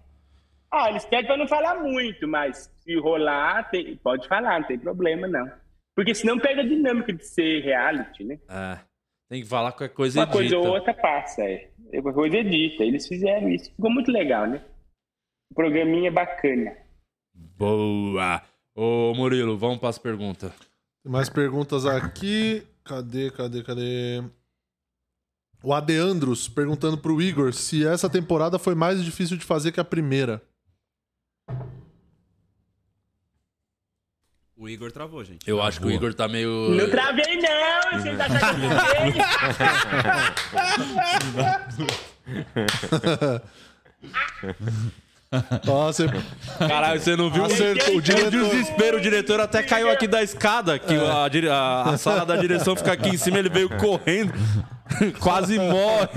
Ah, eles pedem pra não falar muito, mas se rolar, tem- pode falar, não tem problema, não. Porque senão perde a dinâmica de ser reality, né? É. Tem que falar qualquer coisa Uma edita. coisa ou outra passa, é. Qualquer coisa edita. Eles fizeram isso. Ficou muito legal, né? O programinha é bacana. Boa! Ô Murilo, vamos para as perguntas. Tem mais perguntas aqui. Cadê, cadê, cadê? O Adeandros perguntando pro Igor se essa temporada foi mais difícil de fazer que a primeira. O Igor travou, gente. Eu acho que o Igor tá meio. Não travei, não! Você tá achando Nossa, Caralho, você não viu Acertou, o, diretor. desespero? O diretor até caiu aqui da escada, que a, dire- a- a sala da direção fica aqui em cima, ele veio correndo, quase morre.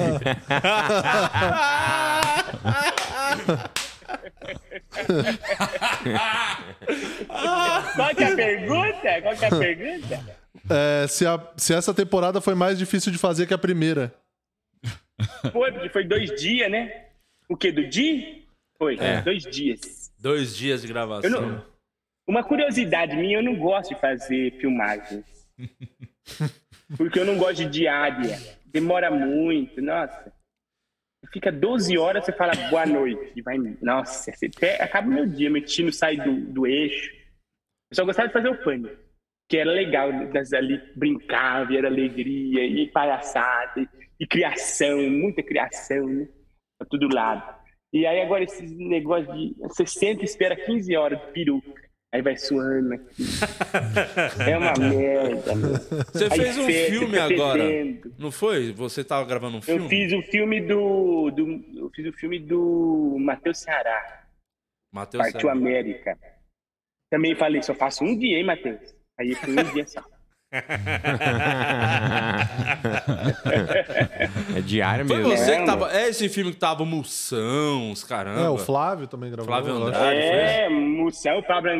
Qual que é a pergunta? Qual que é a pergunta? É, se, a- se essa temporada foi mais difícil de fazer que a primeira. Foi, porque foi dois dias, né? O quê? Do dia? Foi, É. dois dias. Dois dias de gravação. não- Uma curiosidade minha, eu não gosto de fazer filmagens. Porque eu não gosto de diária. Demora muito, nossa. Fica 12 horas, você fala boa noite. E vai, nossa, até, acaba o meu dia, meu tino sai do, do eixo. Eu só gostava de fazer o pânico. Que era legal, das ali brincava, e era alegria, e palhaçada, e, e criação, muita criação, né? Pra todo lado. E aí agora esses negócios de. Você senta e espera 15 horas de peruca. Aí vai suando aqui. É uma merda. meu. Você Aí fez um filme agora, não foi? Você tava gravando um filme? Eu fiz o filme do, do. Eu fiz o filme do Matheus Ceará. Matheus Partiu Ceará. América. Também falei, só faço um dia, hein, Matheus? Aí eu fui um dia só. É diário Foi mesmo. você que tava. É esse filme que tava Moção, os caramba. É, o Flávio também gravou. Flávio. Andrade. É, Moção, o Pablo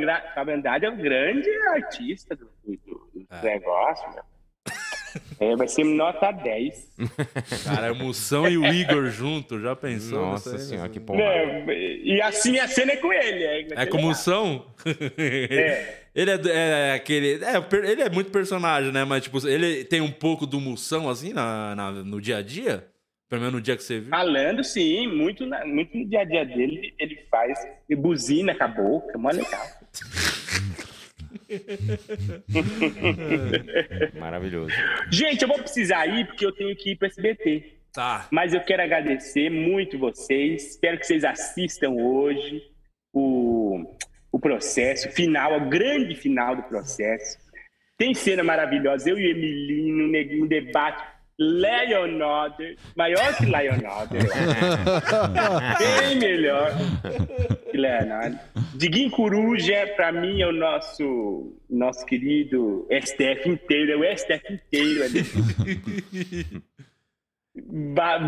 Andrade é o grande artista do, do- do negócio, meu. É, vai ser nota 10. Cara, a Moção e o Igor junto, já pensou? Nossa senhora, que Não, e assim a cena é com ele. É, É com legal. Moção? Ele é, é aquele. É, ele é muito personagem, né? Mas, tipo, ele tem um pouco do Moção, assim, na, na- no dia a dia? Pelo menos no dia que você viu. Falando, sim, muito, na- muito no dia a dia dele, ele faz buzina com a boca, mó legal. Maravilhoso. Gente, eu vou precisar ir porque eu tenho que ir para SBT. Tá. Mas eu quero agradecer muito vocês. Espero que vocês assistam hoje o, o processo final, o grande final do processo. Tem cena maravilhosa. Eu e o Emilino, um neguinho, um debate. Leonardo, maior que Leonardo. Bem melhor que Leonardo. Diguinho Coruja, para mim, é o nosso, nosso querido STF inteiro, é o STF inteiro ali.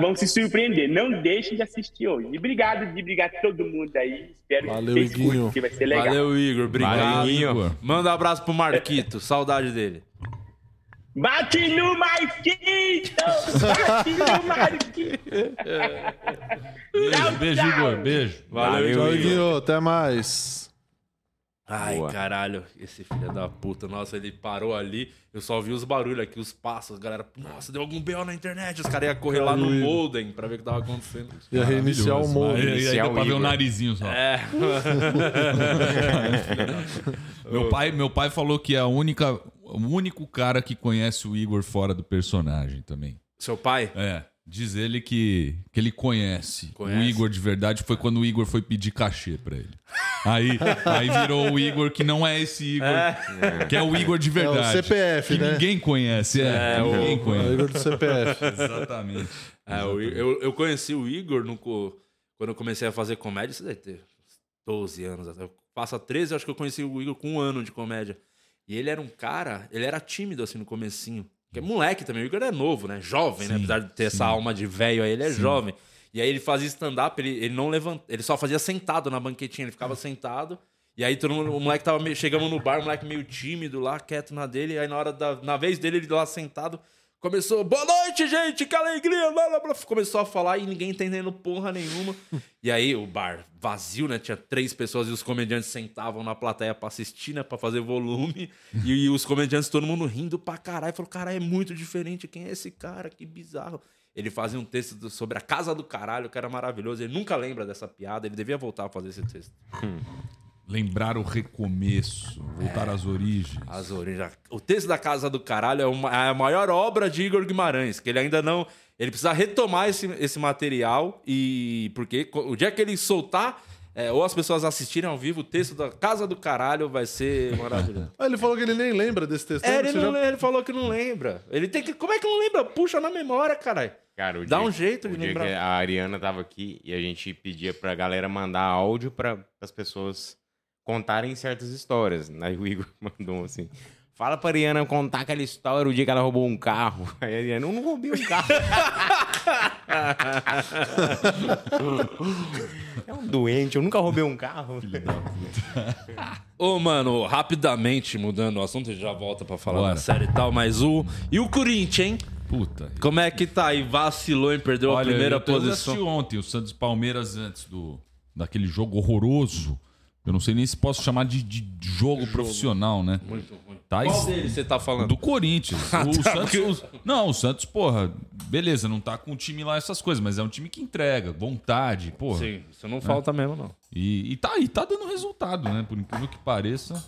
Vão se surpreender. Não deixem de assistir hoje. E obrigado de obrigado a todo mundo aí. Espero Valeu, que vocês curtam, que vai ser legal. Valeu, Igor. Obrigado. Valeu, Igor. Manda um abraço pro Marquito. Saudade dele. Bate no Marquito! Bate no Marquito! Beijo, beijo, Igor. Beijo. Valeu, Tchau, Igor. Até mais. Ai, Boa. caralho, esse filho da puta. Nossa, ele parou ali. Eu só vi os barulhos aqui, os passos. Galera, nossa, deu algum BO na internet. Os caras iam correr lá no modem pra ver o que tava acontecendo. Ia reiniciar o aí Iniciar deu pra ver o narizinho só. É. Meu pai, meu pai falou que é a única, o único cara que conhece o Igor fora do personagem também. Seu pai? É. Diz ele que, que ele conhece. Conhece? O Igor de verdade foi quando o Igor foi pedir cachê pra ele. Aí, aí virou o Igor que não é esse Igor, que é o Igor de verdade. CPF, que né? ninguém conhece. É, É, o- ninguém É o conhece. Igor do CPF. Exatamente. É, o eu, eu conheci o Igor no, quando eu comecei a fazer comédia. Isso deve ter 12 anos. Passa 13, eu acho que eu conheci o Igor com um ano de comédia. E ele era um cara, ele era tímido assim no comecinho. Porque é moleque também, o Igor é novo, né? Jovem, né? Sim, Apesar de ter sim. essa alma de velho aí, ele é Sim. jovem. E aí ele fazia stand-up, ele, ele não levanta, ele só fazia sentado na banquetinha, ele ficava sentado. E aí todo mundo, o moleque tava meio, chegamos no bar, o moleque meio tímido lá, quieto na dele, e aí na hora da na vez dele ele lá sentado, começou, boa noite, gente, que alegria, blá, blá, blá. começou a falar e ninguém entendendo porra nenhuma. e aí o bar vazio, né? Tinha três pessoas e os comediantes sentavam na plateia pra assistir, né, Pra fazer volume. e, e os comediantes todo mundo rindo pra caralho, falou, caralho, é muito diferente, quem é esse cara? Que bizarro. Ele fazia um texto sobre a casa do caralho, que era maravilhoso. Ele nunca lembra dessa piada, ele devia voltar a fazer esse texto. Lembrar o recomeço, voltar às origens. As origens. O texto da Casa do Caralho é, uma- é a maior obra de Igor Guimarães, que ele ainda não. Ele precisa retomar esse, esse material e. Porque o dia que ele soltar, é, ou as pessoas assistirem ao vivo, o texto da Casa do Caralho vai ser maravilhoso. Ah, ele falou que ele nem lembra desse texto. É, ele, não, já- ele falou que não lembra. Ele tem que. Como é que não lembra? Puxa na memória, caralho. Cara, o Dá dia- um jeito de o dia lembrar. que a Ariana tava aqui e a gente pedia pra galera mandar áudio para as pessoas contarem certas histórias. Aí o Igor mandou assim: Fala pra Ariana contar aquela história o dia que ela roubou um carro. Aí a Ariana, eu não roubei um carro. é um doente, eu nunca roubei um carro. Ô, mano, rapidamente mudando o assunto, a gente já volta pra falar Bora. da série e tal, mas o. E o Corinthians, hein? Puta. Como é que tá aí? Vacilou e perdeu a Olha, primeira eu, eu posição. assisti ontem o Santos Palmeiras antes do daquele jogo horroroso. Eu não sei nem se posso chamar de, de jogo, profissional, né? Muito ruim. Tá Qual deles você tá falando? Do Corinthians. Ah, o tá, Santos, o- não, o Santos, porra, beleza, não tá com o time lá essas coisas, mas é um time que entrega, vontade, porra. Sim, isso não falta mesmo, não. E, e tá aí, tá dando resultado, né? Por incrível que pareça.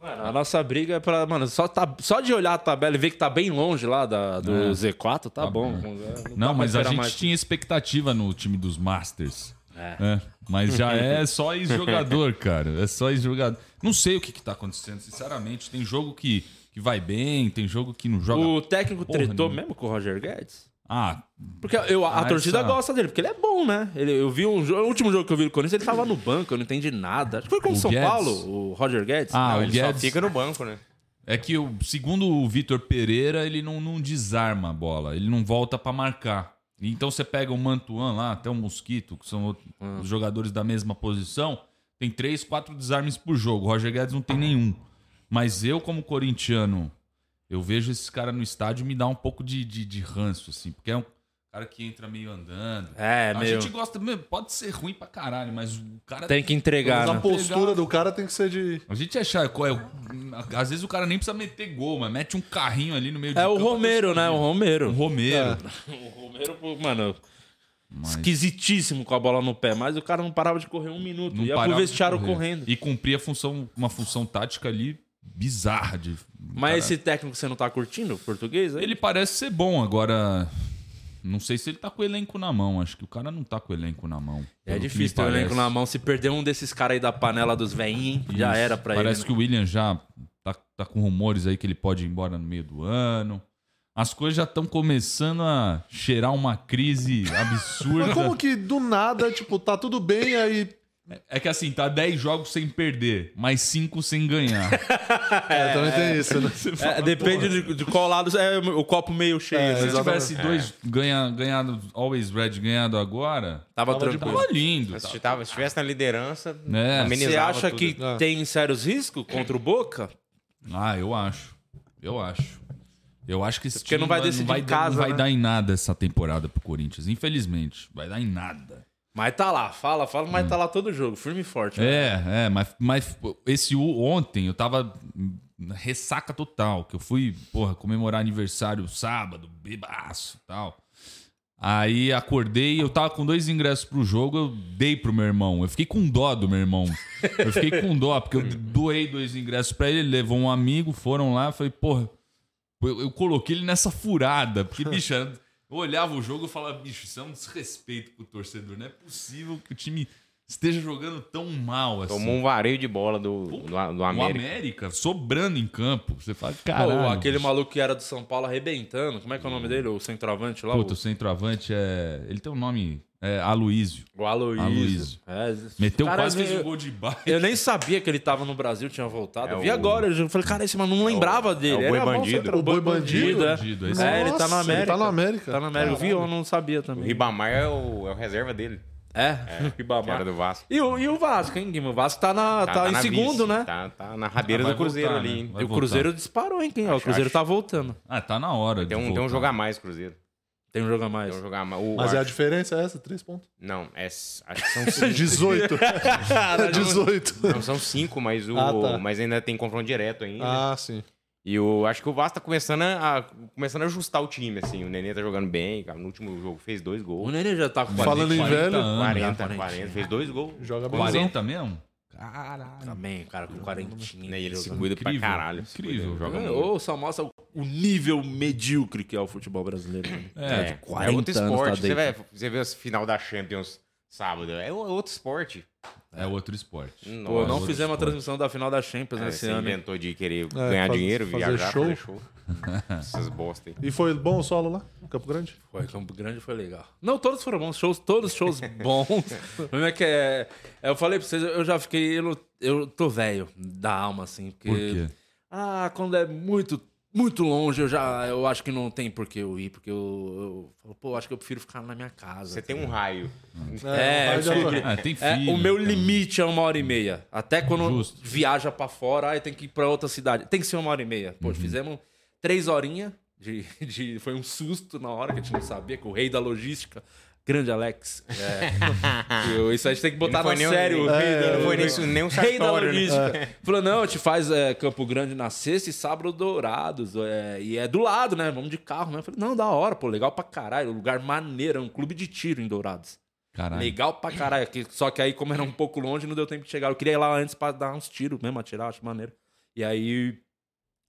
Mano, a nossa briga é pra. Mano, só, tá, só de olhar a tabela e ver que tá bem longe lá da, do É. Z4, tá, Tá bom. bom. Não, Não, pra mas a gente mais. tinha expectativa no time dos Masters. É. É, mas já é só ex-jogador, cara. É só ex-jogador. Não sei o que, que tá acontecendo, sinceramente. Tem jogo que, que vai bem, tem jogo que não joga. O técnico porra tretou nenhuma. mesmo com o Roger Guedes? Ah, Porque eu, a Ah, torcida essa- gosta dele, porque ele é bom, né? Ele, eu vi um jogo, o último jogo que eu vi do Corinthians, ele tava no banco, eu não entendi nada. Acho que foi com o São Guedes? Paulo, o Roger Guedes. Ah, Não, o ele só Guedes. fica no banco, né? É que, o- segundo o Vitor Pereira, ele não, não desarma a bola, ele não volta pra marcar. Então você pega o Mantuan lá, até o Mosquito, que são outro- os jogadores da mesma posição, tem três, quatro desarmes por jogo. O Roger Guedes não tem nenhum. Mas eu, como corintiano, eu vejo esse cara no estádio e me dá um pouco de, de, de ranço, assim, porque é um cara que entra meio andando. É, a meio- gente gosta, meu, pode ser ruim pra caralho, mas o cara Tem que entregar, Mas a né? postura do cara tem que ser de. A gente achar qual é. o- Às vezes o cara nem precisa meter gol, mas mete um carrinho ali no meio de É o campo, Romero, né? O Romero. O Romero. O Romero, mano, esquisitíssimo com a bola no pé, mas o cara não parava de correr um minuto. Não Ia pro vestiário correndo. E cumpria função, uma função tática ali bizarra. De, Mas cara, esse técnico você não tá curtindo, o português? aí? Ele parece ser bom, agora. Não sei se ele tá com o elenco na mão. Acho que o cara não tá com o elenco na mão. É difícil ter o elenco na mão. Se perder um desses caras aí da panela dos veinhos, já era pra Parece ele. que o William já tá, tá com rumores aí que ele pode ir embora no meio do ano. As coisas já estão começando a cheirar uma crise absurda. Mas como que do nada, tipo, tá tudo bem aí. É que assim, tá 10 jogos sem perder, mais 5 sem ganhar. É, também tem isso, né? É, depende de, de qual lado é o copo meio cheio. É, né? Se tivesse dois ganha, ganhado, Always Red ganhado agora, Tava tava, tranquilo. tava lindo. Se tava- se estivesse na liderança, É. Você acha tudo. que tem sérios riscos contra o Boca? Ah, eu acho. Eu acho. Eu acho que esse Porque não time vai decidir vai, em dar- casa, não vai né? dar em nada essa temporada pro Corinthians. Infelizmente. Vai dar em nada. Mas tá lá, fala, fala, mas tá lá todo jogo, firme e forte. né? É, é, mas, mas esse ontem eu tava ressaca total, que eu fui, porra, comemorar aniversário sábado, bebaço e tal. Aí acordei, eu tava com dois ingressos pro jogo, eu dei pro meu irmão. Eu fiquei com dó do meu irmão. Eu fiquei com dó, porque eu doei dois ingressos pra ele, ele levou um amigo, foram lá, falei, porra, eu, eu coloquei ele nessa furada, porque, bicho, eu olhava o jogo e falava, bicho, isso é um desrespeito pro torcedor. Não é possível que o time esteja jogando tão mal assim. Tomou um vareio de bola do, do, do O América. América sobrando em campo. Você fala, Pô, caralho. aquele bicho. maluco que era do São Paulo arrebentando. Como é que é o nome dele? O centroavante lá? Puta, o o... centroavante é. Ele tem um nome. É Aloísio. O Aloysio. Aloysio. É, Meteu cara, quase fez eu- um gol de baixo. Eu nem sabia que ele tava no Brasil, tinha voltado. É eu vi o- agora. Eu falei, cara, esse mano não lembrava dele. é o Boi Bandido. O Boi Bandido? é. Bandido, esse É, ele tá na Nossa, América. Ele tá na América. Tá na América. Eu vi, eu não sabia O também. Ribamar é o, é o reserva dele. É, Que Ribamar. era do Vasco. E o, e o Vasco, hein, Guima? O Vasco tá, na, tá, em na segundo, vice. né? Tá, tá na rabeira do Cruzeiro voltar, ali. né? hein? E o. Cruzeiro disparou, hein? Quem? O Cruzeiro tá voltando. Ah, tá na hora. Tem um, um jogo a mais, Cruzeiro. Tem um jogo a mais. Tem um jogo a mais. O- Mas é a diferença é essa? Três pontos? Não, é, acho que são cinco. 18. é 18. Não, são cinco, mas, o, Ah, tá. mas ainda tem confronto direto ainda. Ah, sim. E eu acho que o Vasco tá começando a, começando a ajustar o time, assim. O Nenê tá jogando bem, cara. No último jogo fez dois O gols. Nenê já tá com Falando em 40 velho, anos, 40, né? 40, fez dois gols. joga bem. 40 mesmo? Também, cara, com 40. Né, E ele se cuida pra Incrível, caralho. se incrível. joga muito. Ou só mostra o nível medíocre que é o futebol brasileiro. né? É, É, de é 40 outro anos esporte. tá você, vê, você vê a final da Champions sábado. É o- outro esporte. É outro esporte. Pô, Nossa. não outro fizemos a esporte. transmissão da final da Champions É, nesse você ano. inventou de querer É, ganhar faz- dinheiro, fazer viajar, show. fazer show. Essas bosta aí. E foi bom o solo lá? Campo Grande? Foi, Campo Grande foi legal. Não, todos foram bons, shows, todos shows bons. O problema é que é, é, eu falei pra vocês, eu já fiquei. Eu, eu tô velho da alma, assim. Porque, Por quê? Ah, quando é muito, muito longe, eu já. Eu acho que não tem por que eu ir, porque eu, eu falo, pô, acho que eu prefiro ficar na minha casa. Você tem um raio. É, descobri. Ah, tem É, filho, o meu limite é uma hora e meia. Até quando Justo. viaja pra fora, aí tem que ir pra outra cidade. Tem que ser uma hora e meia. Pô, Uhum. fizemos três horinhas. De, de- foi um susto na hora que a gente não sabia, que o rei da logística, grande Alex. É, eu- isso a gente tem que botar Não foi na nem um- série. o é, rei da- não foi nem- nem um Rei da né? logística. Falou, não, te faz é, Campo Grande na sexta e sábado dourados. é, e é do lado, né? Vamos de carro, né? Eu falei, não, da hora, pô, legal pra caralho. Lugar maneiro, é um clube de tiro em Dourados. Caralho. Legal pra caralho. que- Só que aí, como era um pouco longe, não deu tempo de chegar. Eu queria ir lá antes pra dar uns tiros mesmo, atirar, acho maneiro. E aí,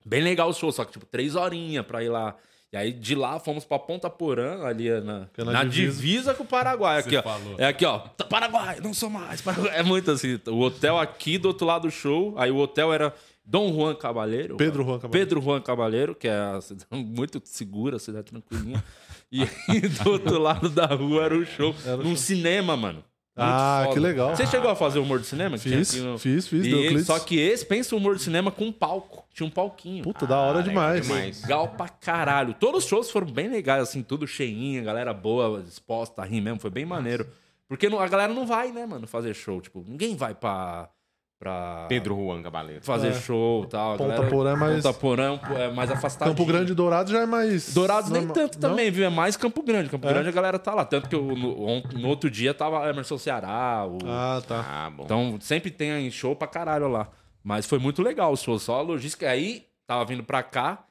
bem legal o show, só que tipo, três horinhas pra ir lá. E aí, de lá, fomos pra Ponta Porã, ali na, é na na divisa. divisa. com o Paraguai. Aqui, Você ó. falou. É aqui, ó. Tá, Paraguai, não sou mais. Paraguai. É muito assim. O hotel aqui do outro lado do show. Aí o hotel era Dom Juan Cabaleiro. Pedro Juan Cabaleiro. Pedro Juan Cabaleiro, que é a cidade muito segura, cidade tranquilinha. E aí, do outro lado da rua era o show. Era o num show. cinema, mano. Ah, foda. que legal. Você chegou a fazer humor de cinema? Fiz, no- fiz, fiz, E só que esse, pensa um humor de cinema com um palco. Tinha um palquinho. Puta, da hora demais. Legal pra caralho. Todos os shows foram bem legais, assim, tudo cheinho, galera boa, disposta a rir mesmo, foi bem maneiro. Porque a galera não vai, né, mano, fazer show. Tipo, ninguém vai pra. Pra Pedro Juan Cabaleiro. fazer É. show e tal. Ponta galera- Porã é mais- Ponta Porã é mais afastado. Campo Grande e Dourados já é mais. Dourados nem tanto Não? também, viu? É mais Campo Grande. Campo É? Grande a galera tá lá. Tanto que eu, no, on- no outro dia tava Emerson Ceará. O... Ah, tá. Ah, bom. Então sempre tem show pra caralho lá. Mas foi muito legal o show. Só a logística. Aí, tava vindo pra cá,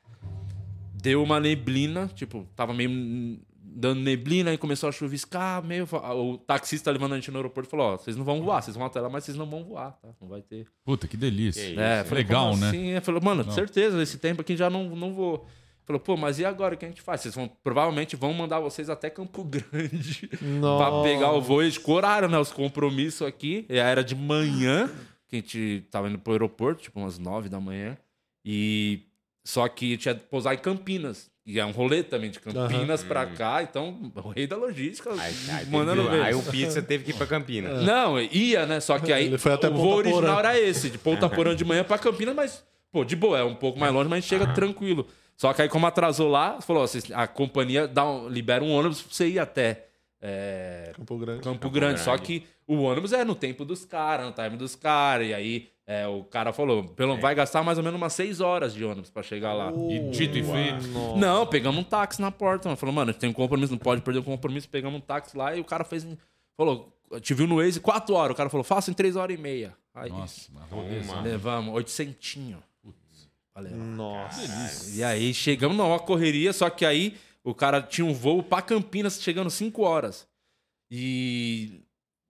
deu uma neblina. Tipo, tava meio dando neblina e começou a chuviscar. Meio... O taxista levando a gente no aeroporto falou: Ó, vocês não vão voar, vocês vão até lá, mas vocês não vão voar, tá? Não vai ter. Puta, que delícia. É, falei, Legal, né? Ele falou, mano, Não. certeza, esse tempo aqui já não, não vou. Falou, pô, mas e agora o que a gente faz? Vocês vão, provavelmente vão mandar vocês até Campo Grande pra pegar o voo. Eles horário, né? Os compromissos aqui. E Era de manhã, que a gente tava indo pro aeroporto, tipo umas nove da manhã. E só que tinha que pousar em Campinas. E é um rolê também de Campinas Aham. pra cá. Então, o rei da logística. aí mandando teve- ver. aí o Pizza teve que ir pra Campinas. Não, ia, né? Só que aí Ele foi até o voo original Porã. era esse, de Ponta Porã de manhã pra Campinas, mas, pô, de boa, é um pouco mais longe, mas chega tranquilo. Só que aí, como atrasou lá, falou: ó, a companhia dá um- libera um ônibus pra você ir até. É, Campo Grande. Campo Grande. Só que o ônibus é no tempo dos caras, no time dos caras. E aí é, o cara falou: pelo, vai gastar mais ou menos umas seis horas de ônibus pra chegar lá. E dito e feito. Não, pegamos um táxi na porta. Mano. Falou, mano, tem um compromisso, não pode perder o compromisso. Pegamos um táxi lá e o cara fez. Falou, te viu no Waze quatro horas. O cara falou, faça em três horas e meia. Aí, Nossa, mas rolê, levamos, oitocentinho. Valeu. Nossa. E aí chegamos numa correria, só que aí o cara tinha um voo pra Campinas chegando 5 horas. E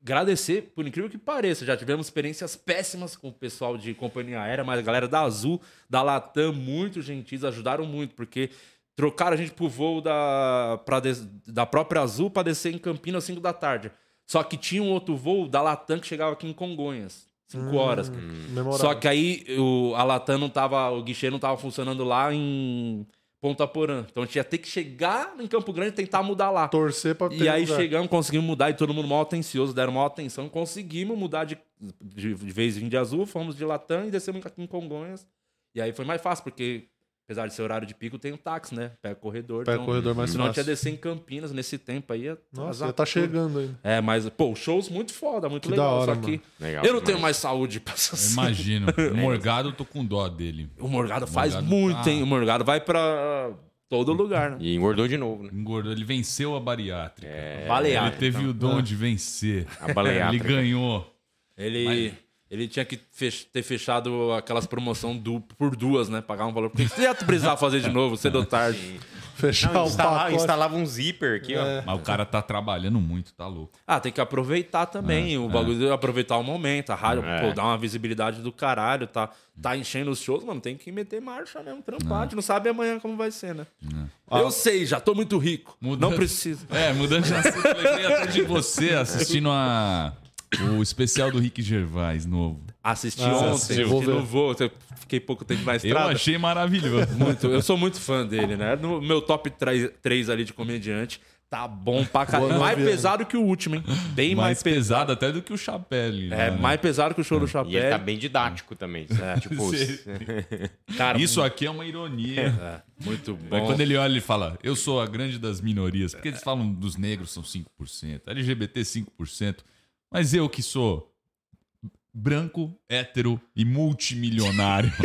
agradecer, por incrível que pareça, já tivemos experiências péssimas com o pessoal de companhia aérea, mas a galera da Azul, da Latam, muito gentis, ajudaram muito, porque trocaram a gente pro voo da, pra des- da própria Azul para descer em Campinas às 5 da tarde. Só que tinha um outro voo da Latam que chegava aqui em Congonhas. 5 Hum, horas. memorável. Só que aí o, a Latam não tava. O guichê não tava funcionando lá em Ponta Porã. Então a gente ia ter que chegar em Campo Grande e tentar mudar lá. Torcer pra E ter aí lugar. chegamos, conseguimos mudar e todo mundo mal atencioso, deram mal atenção. Conseguimos mudar de, de, de vez em de azul, fomos de Latam e descemos aqui em Congonhas. E aí foi mais fácil, porque apesar de ser horário de pico, tem um táxi, né? Pega corredor. Pega corredor mais Senão a gente ia fácil. descer em Campinas nesse tempo aí. Nossa, tá chegando ainda. É, mas, pô, shows muito foda, muito Que legal. da hora, só que. Legal eu não demais. tenho mais saúde pra essas Imagino. O Morgado, eu tô com dó dele. O Morgado faz Morgado muito, tá- hein? O Morgado vai pra todo lugar, né? E engordou de novo, né? Engordou. Ele venceu a bariátrica. É, Baleátrica. Ele teve o dom de vencer. A baleátrica. Ele ganhou. Ele, ele tinha que fech- ter fechado aquelas promoção du- por duas, né? Pagar um valor. Porque você ia precisar fazer de novo, cedo ou tarde. Fechar Não, o instalar, pacote. instalava um zíper aqui, ó. Mas o cara tá trabalhando muito, tá louco. Ah, tem que aproveitar também. É, o é. bagulho de aproveitar o momento. A rádio, É. pô, dá uma visibilidade do caralho. Tá, tá enchendo os shows, mano. Tem que meter marcha mesmo, trampar. A gente não sabe amanhã como vai ser, né? Eu sei, já tô muito rico. Não preciso. É, mudando de assunto, eu lembrei até de você assistindo a... o especial do Rick Gervais novo. Assisti Ah, ontem, assistiu. assisti Vou no ver. voo. eu Fiquei pouco tempo na Eu estrada. achei maravilhoso. Muito. Eu sou muito fã dele, né? No meu top 3 ali de comediante. Tá bom pra caralho. Boa Mais pesado que o último, hein? Bem mais, mais pesado até do que o Chapelle. É, mais pesado que o show do Chapéu. E ele tá bem didático também. É. Tipo, Cara, Isso aqui é uma ironia. É, muito Aí bom. quando ele olha, ele fala: Eu sou a grande das minorias. Porque eles falam dos negros são 5%, LGBT 5%. Mas eu que sou branco, hétero e multimilionário.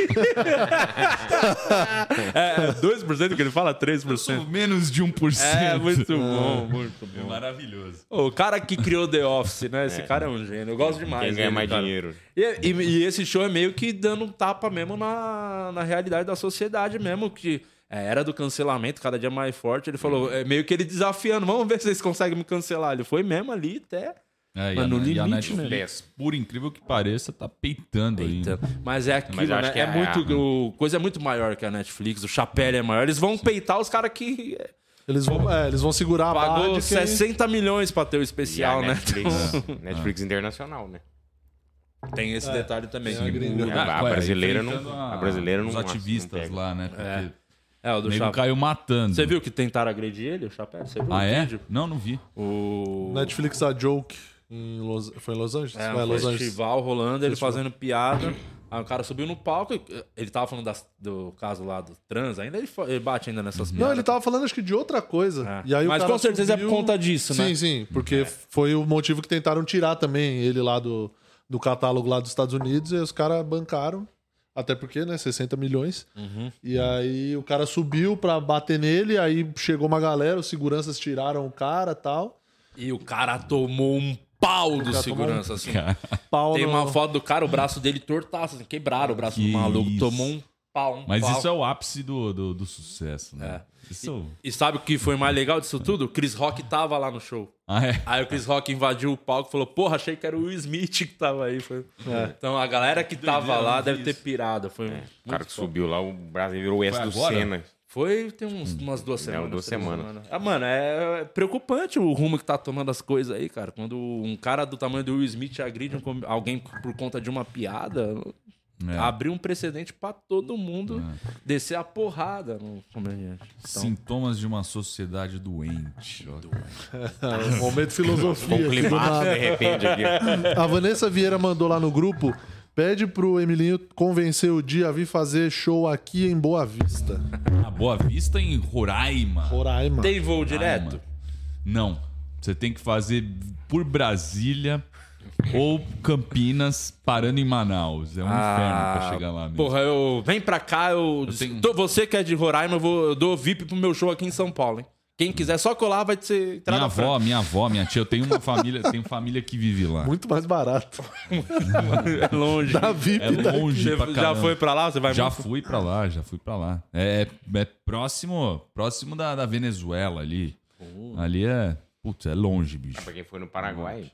É, 2% que ele fala? 3%. sou menos de 1%. É, muito bom, muito É bom. maravilhoso. O cara que criou The Office, né? Esse cara é um gênio. Eu gosto demais. Quem ganha dele, mais cara. dinheiro. E, e- e esse show é meio que dando um tapa mesmo na, na realidade da sociedade mesmo, que é, era do cancelamento, cada dia mais forte. Ele falou, é meio que ele desafiando, vamos ver se vocês conseguem me cancelar. Ele foi mesmo ali até. É, e, Mas a, no e a limite, né? Netflix, por incrível que pareça, tá peitando, aí. Mas é aquilo, Mas eu acho né? que É, é- muito. O, coisa é muito maior que a Netflix, o Chapéu é maior. Eles vão peitar os caras que Eles vão, é, eles vão segurar a barra pagou de quem... 60 milhões pra ter o a especial, né? Netflix, Então, Netflix internacional, né? tem esse detalhe também. tem a A ué, brasileira não- a brasileira não- Os não ativistas pega. lá, né? Porque É. É, o do nego Chapéu. caiu matando. Você viu que tentaram agredir ele, o Chapéu? Você viu Ah, o é? vídeo? Não, não vi. O... Netflix a joke. Em Los... Foi em Los Angeles? É, Vai, um Los Angeles. festival rolando, ele Festival. fazendo piada. Aí o cara subiu no palco, e, ele tava falando das- do caso lá do trans, ainda ele, ele bate ainda nessas piadas. Não, ele tava falando acho que de outra coisa. O Mas com certeza é por subiu- conta disso, né? Sim, sim, porque foi o motivo que tentaram tirar também ele lá do, do catálogo lá dos Estados Unidos e os caras bancaram. Até porque, né, 60 milhões. Uhum. E aí o cara subiu pra bater nele, aí chegou uma galera, os seguranças tiraram o cara e tal. E o cara tomou um pau do segurança, um assim. pau Tem no- uma foto do cara, o braço dele tortaço, assim, quebraram o braço Que do maluco, isso. tomou um pau. Um Mas pau. isso é o ápice do, do, do sucesso, né? Isso... E sabe o que foi mais legal disso tudo? O Chris Rock tava lá no show. Ah, é? Aí o Chris Rock invadiu o palco e falou: Porra, achei que era o Will Smith que tava aí. Foi... É. Então a galera que tava Doideira, lá deve ter pirado. Foi É, o cara que subiu lá, o Brasil virou o S do agora? Senna. Foi tem uns, umas duas É, semanas. duas três semanas. Ah, mano, é preocupante o rumo que tá tomando as coisas aí, cara. Quando um cara do tamanho do Will Smith agride um alguém por conta de uma piada, É. abriu um precedente pra todo mundo descer a porrada no comediante. Então, Sintomas de uma sociedade doente. um momento filosofia. Um climaço, nada. de repente, aqui. A Vanessa Vieira mandou lá no grupo. Pede pro Emilinho convencer o dia a vir fazer show aqui em Boa Vista. A Boa Vista em Roraima. Roraima. Tem voo direto? Não. Você tem que fazer por Brasília ou Campinas parando em Manaus. É um inferno pra chegar lá mesmo. Porra, eu. Vem pra cá, eu. Tô- você que é de Roraima, eu, vou, eu dou VIP pro meu show aqui em São Paulo, hein? Quem quiser só colar vai ser entrada Minha avó, franca. minha avó, minha tia, eu tenho uma família, tenho família que vive lá. Muito mais barato. É longe. Da VIP É longe já foi pra lá? Você vai Já muito? fui pra lá, já fui pra lá. É, é próximo, próximo da, da Venezuela ali. Ali é, putz, é longe, bicho. Pra quem foi no Paraguai.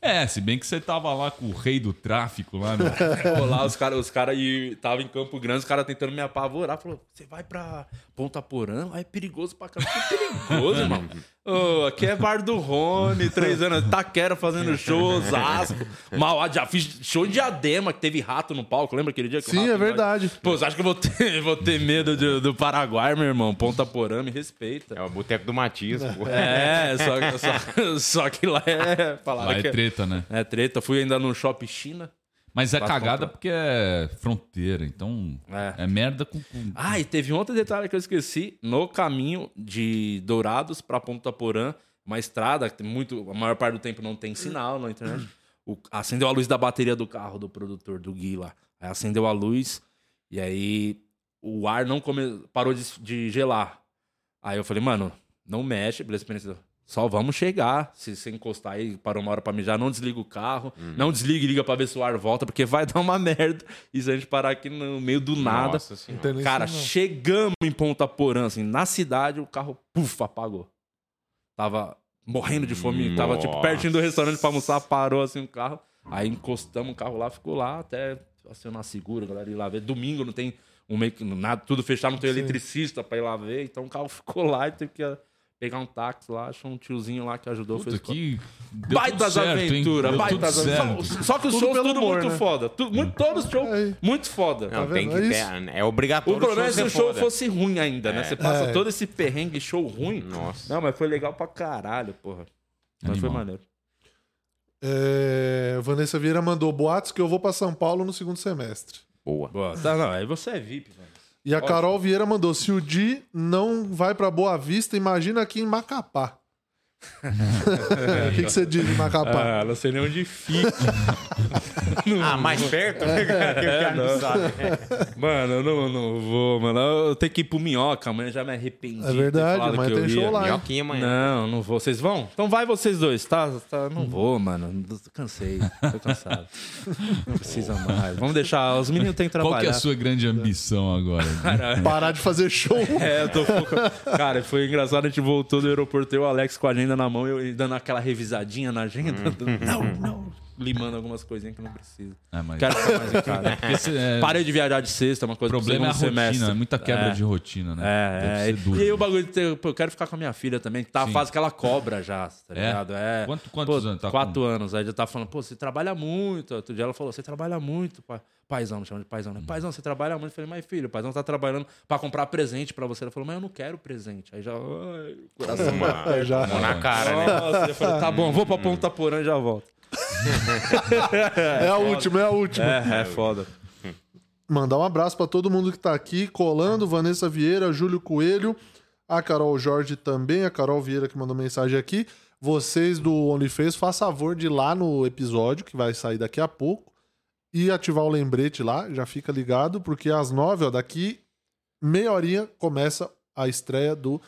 É, se bem que você tava lá com o rei do tráfico lá. Pô, lá os caras os cara, e tava em Campo Grande, os caras tentando me apavorar. Falou: você vai pra Ponta Porã? Lá é perigoso pra caramba. Que perigoso, irmão. Ô, aqui é Bar do Rony, três anos. Taquera fazendo show, Osasco. Mauá, já fiz show em Diadema, que teve rato no palco. Lembra aquele dia que Sim, rato é verdade. Pô, você acha que eu vou ter, vou ter medo de- do Paraguai, meu irmão? Ponta Porã, me respeita. É o Boteco do Matias, pô. É, só, só, só que lá é. Falaram Lá é que treta, né? É treta. Fui ainda no shopping China. Mas é cagada comprar. porque é fronteira, então é, merda com... com- Ah, e teve um outro detalhe que eu esqueci. No caminho de Dourados pra Ponta Porã, uma estrada que muito, a maior parte do tempo não tem sinal na internet. O- acendeu a luz da bateria do carro do produtor, do Gui lá. Aí acendeu a luz e aí o ar não come, parou de, de gelar. Aí eu falei, mano, não mexe, beleza, beleza. Só vamos chegar. Se você encostar aí, parou uma hora pra mijar, não desliga o carro. Não desliga e liga pra ver se o ar volta, porque vai dar uma merda. E se a gente parar aqui no meio do nada. Nossa Senhora. Cara, chegamos em Ponta Porã, assim, na cidade, o carro, puf, apagou. Tava morrendo de fome, tava tipo Nossa. pertinho do restaurante pra almoçar, parou assim o carro. Aí encostamos o carro lá, ficou lá até acionar seguro, a galera ir lá ver. Domingo não tem um meio que nada, tudo fechado, não tem Sim. eletricista pra ir lá ver. Então o carro ficou lá e teve que pegar um táxi lá, achou um tiozinho lá que ajudou. Puta, fez que... deu Baitas certo, aventuras, Deu baitas aventuras. Só, que os Tudo shows tudo humor, muito né? foda. Tudo, muito, todos os shows muito foda. Não, tem que? É ter. É obrigatório. O problema é se o show foda. fosse ruim ainda, né? É. Você passa É. todo esse perrengue, show ruim. Nossa. Não, mas foi legal pra caralho, porra. Mas foi maneiro. É, Vanessa Vieira mandou boatos que eu vou pra São Paulo no segundo semestre. Boa. Boa. Tá, não, aí você é VIP. E a. Carol Vieira mandou: se o Di não vai pra Boa Vista, imagina aqui em Macapá. O que, que você diz de Macapá? Ah, não sei nem onde fica. Ah, mais perto? que o cara não não. sabe. Mano, eu não, não vou, mano. Eu tenho que ir pro Minhoca, amanhã já me arrependi. É de ter verdade, falado amanhã que eu tem show lá, hein? Minhoquinha amanhã. Não, não vou. Vocês vão? Então vai vocês dois, tá? tá não vou, mano. Cansei. Tô cansado. Não precisa mais. Vamos deixar. Os meninos têm que trabalhar. Qual que é a sua grande ambição agora? Parar de fazer show. É, eu tô. Cara, foi engraçado. A gente voltou do aeroporto, eu e o Alex com a agenda na mão, eu dando aquela revisadinha na agenda. Não, não. Limando algumas coisinhas que não precisa. É, mas- Quero ficar mais em casa. É- Parei de viajar de sexta, uma O coisa pro problema é a rotina, semestre. é muita quebra de rotina, né? É, é. duro. E aí o bagulho de ter, pô, eu quero ficar com a minha filha também, que tá a Sim. fase que ela cobra já, tá É? ligado? É. Quanto- quantos Pô, anos? Tá quatro anos. Aí já tá falando, pô, você trabalha muito. Outro dia ela falou, você trabalha muito, pai. Paizão, me chama de paizão, Hum. né? Paizão, você trabalha muito. Eu falei, mas filho, o paizão tá trabalhando pra comprar presente pra você. Ela falou, mas eu não quero presente. Aí já, ai, o coração. Já. Mão na cara, né? Nossa, eu falei, tá bom, vou pra Ponta Porã e já volto. É a última, é a última. É, é foda. Mandar um abraço pra todo mundo que tá aqui colando, Vanessa Vieira, Júlio Coelho, a Carol Jorge também, a Carol Vieira que mandou mensagem aqui. Vocês do OnlyFans, faça favor de ir lá no episódio que vai sair daqui a pouco e ativar o lembrete lá, já fica ligado, porque às nove, ó, daqui meia horinha começa a estreia do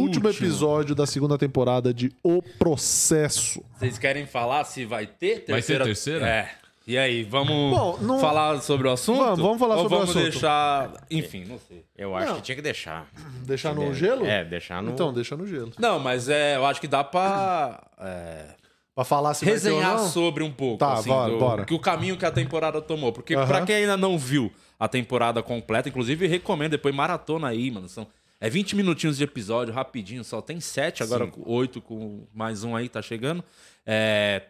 último, Último. episódio da segunda temporada de O Processo. Vocês querem falar se vai ter terceira? Vai ter terceira? É. E aí, vamos Bom, não- falar sobre o assunto? Vamos, vamos falar Ou sobre o vamos assunto. deixar... Enfim, não sei. Eu acho Não. que tinha que deixar. Deixar no gelo? É, deixar no. Então, deixa no gelo. Não, mas é, eu acho que dá pra... É... Pra falar se vai ter ou resenhar não? sobre um pouco. Tá, assim, bora, do- bora. Que o caminho que a temporada tomou. Porque Aham. pra quem ainda não viu a temporada completa, inclusive recomendo depois maratona aí, mano. São, é 20 minutinhos de episódio, rapidinho, só tem 7, agora. 8 com mais um aí, tá chegando. É,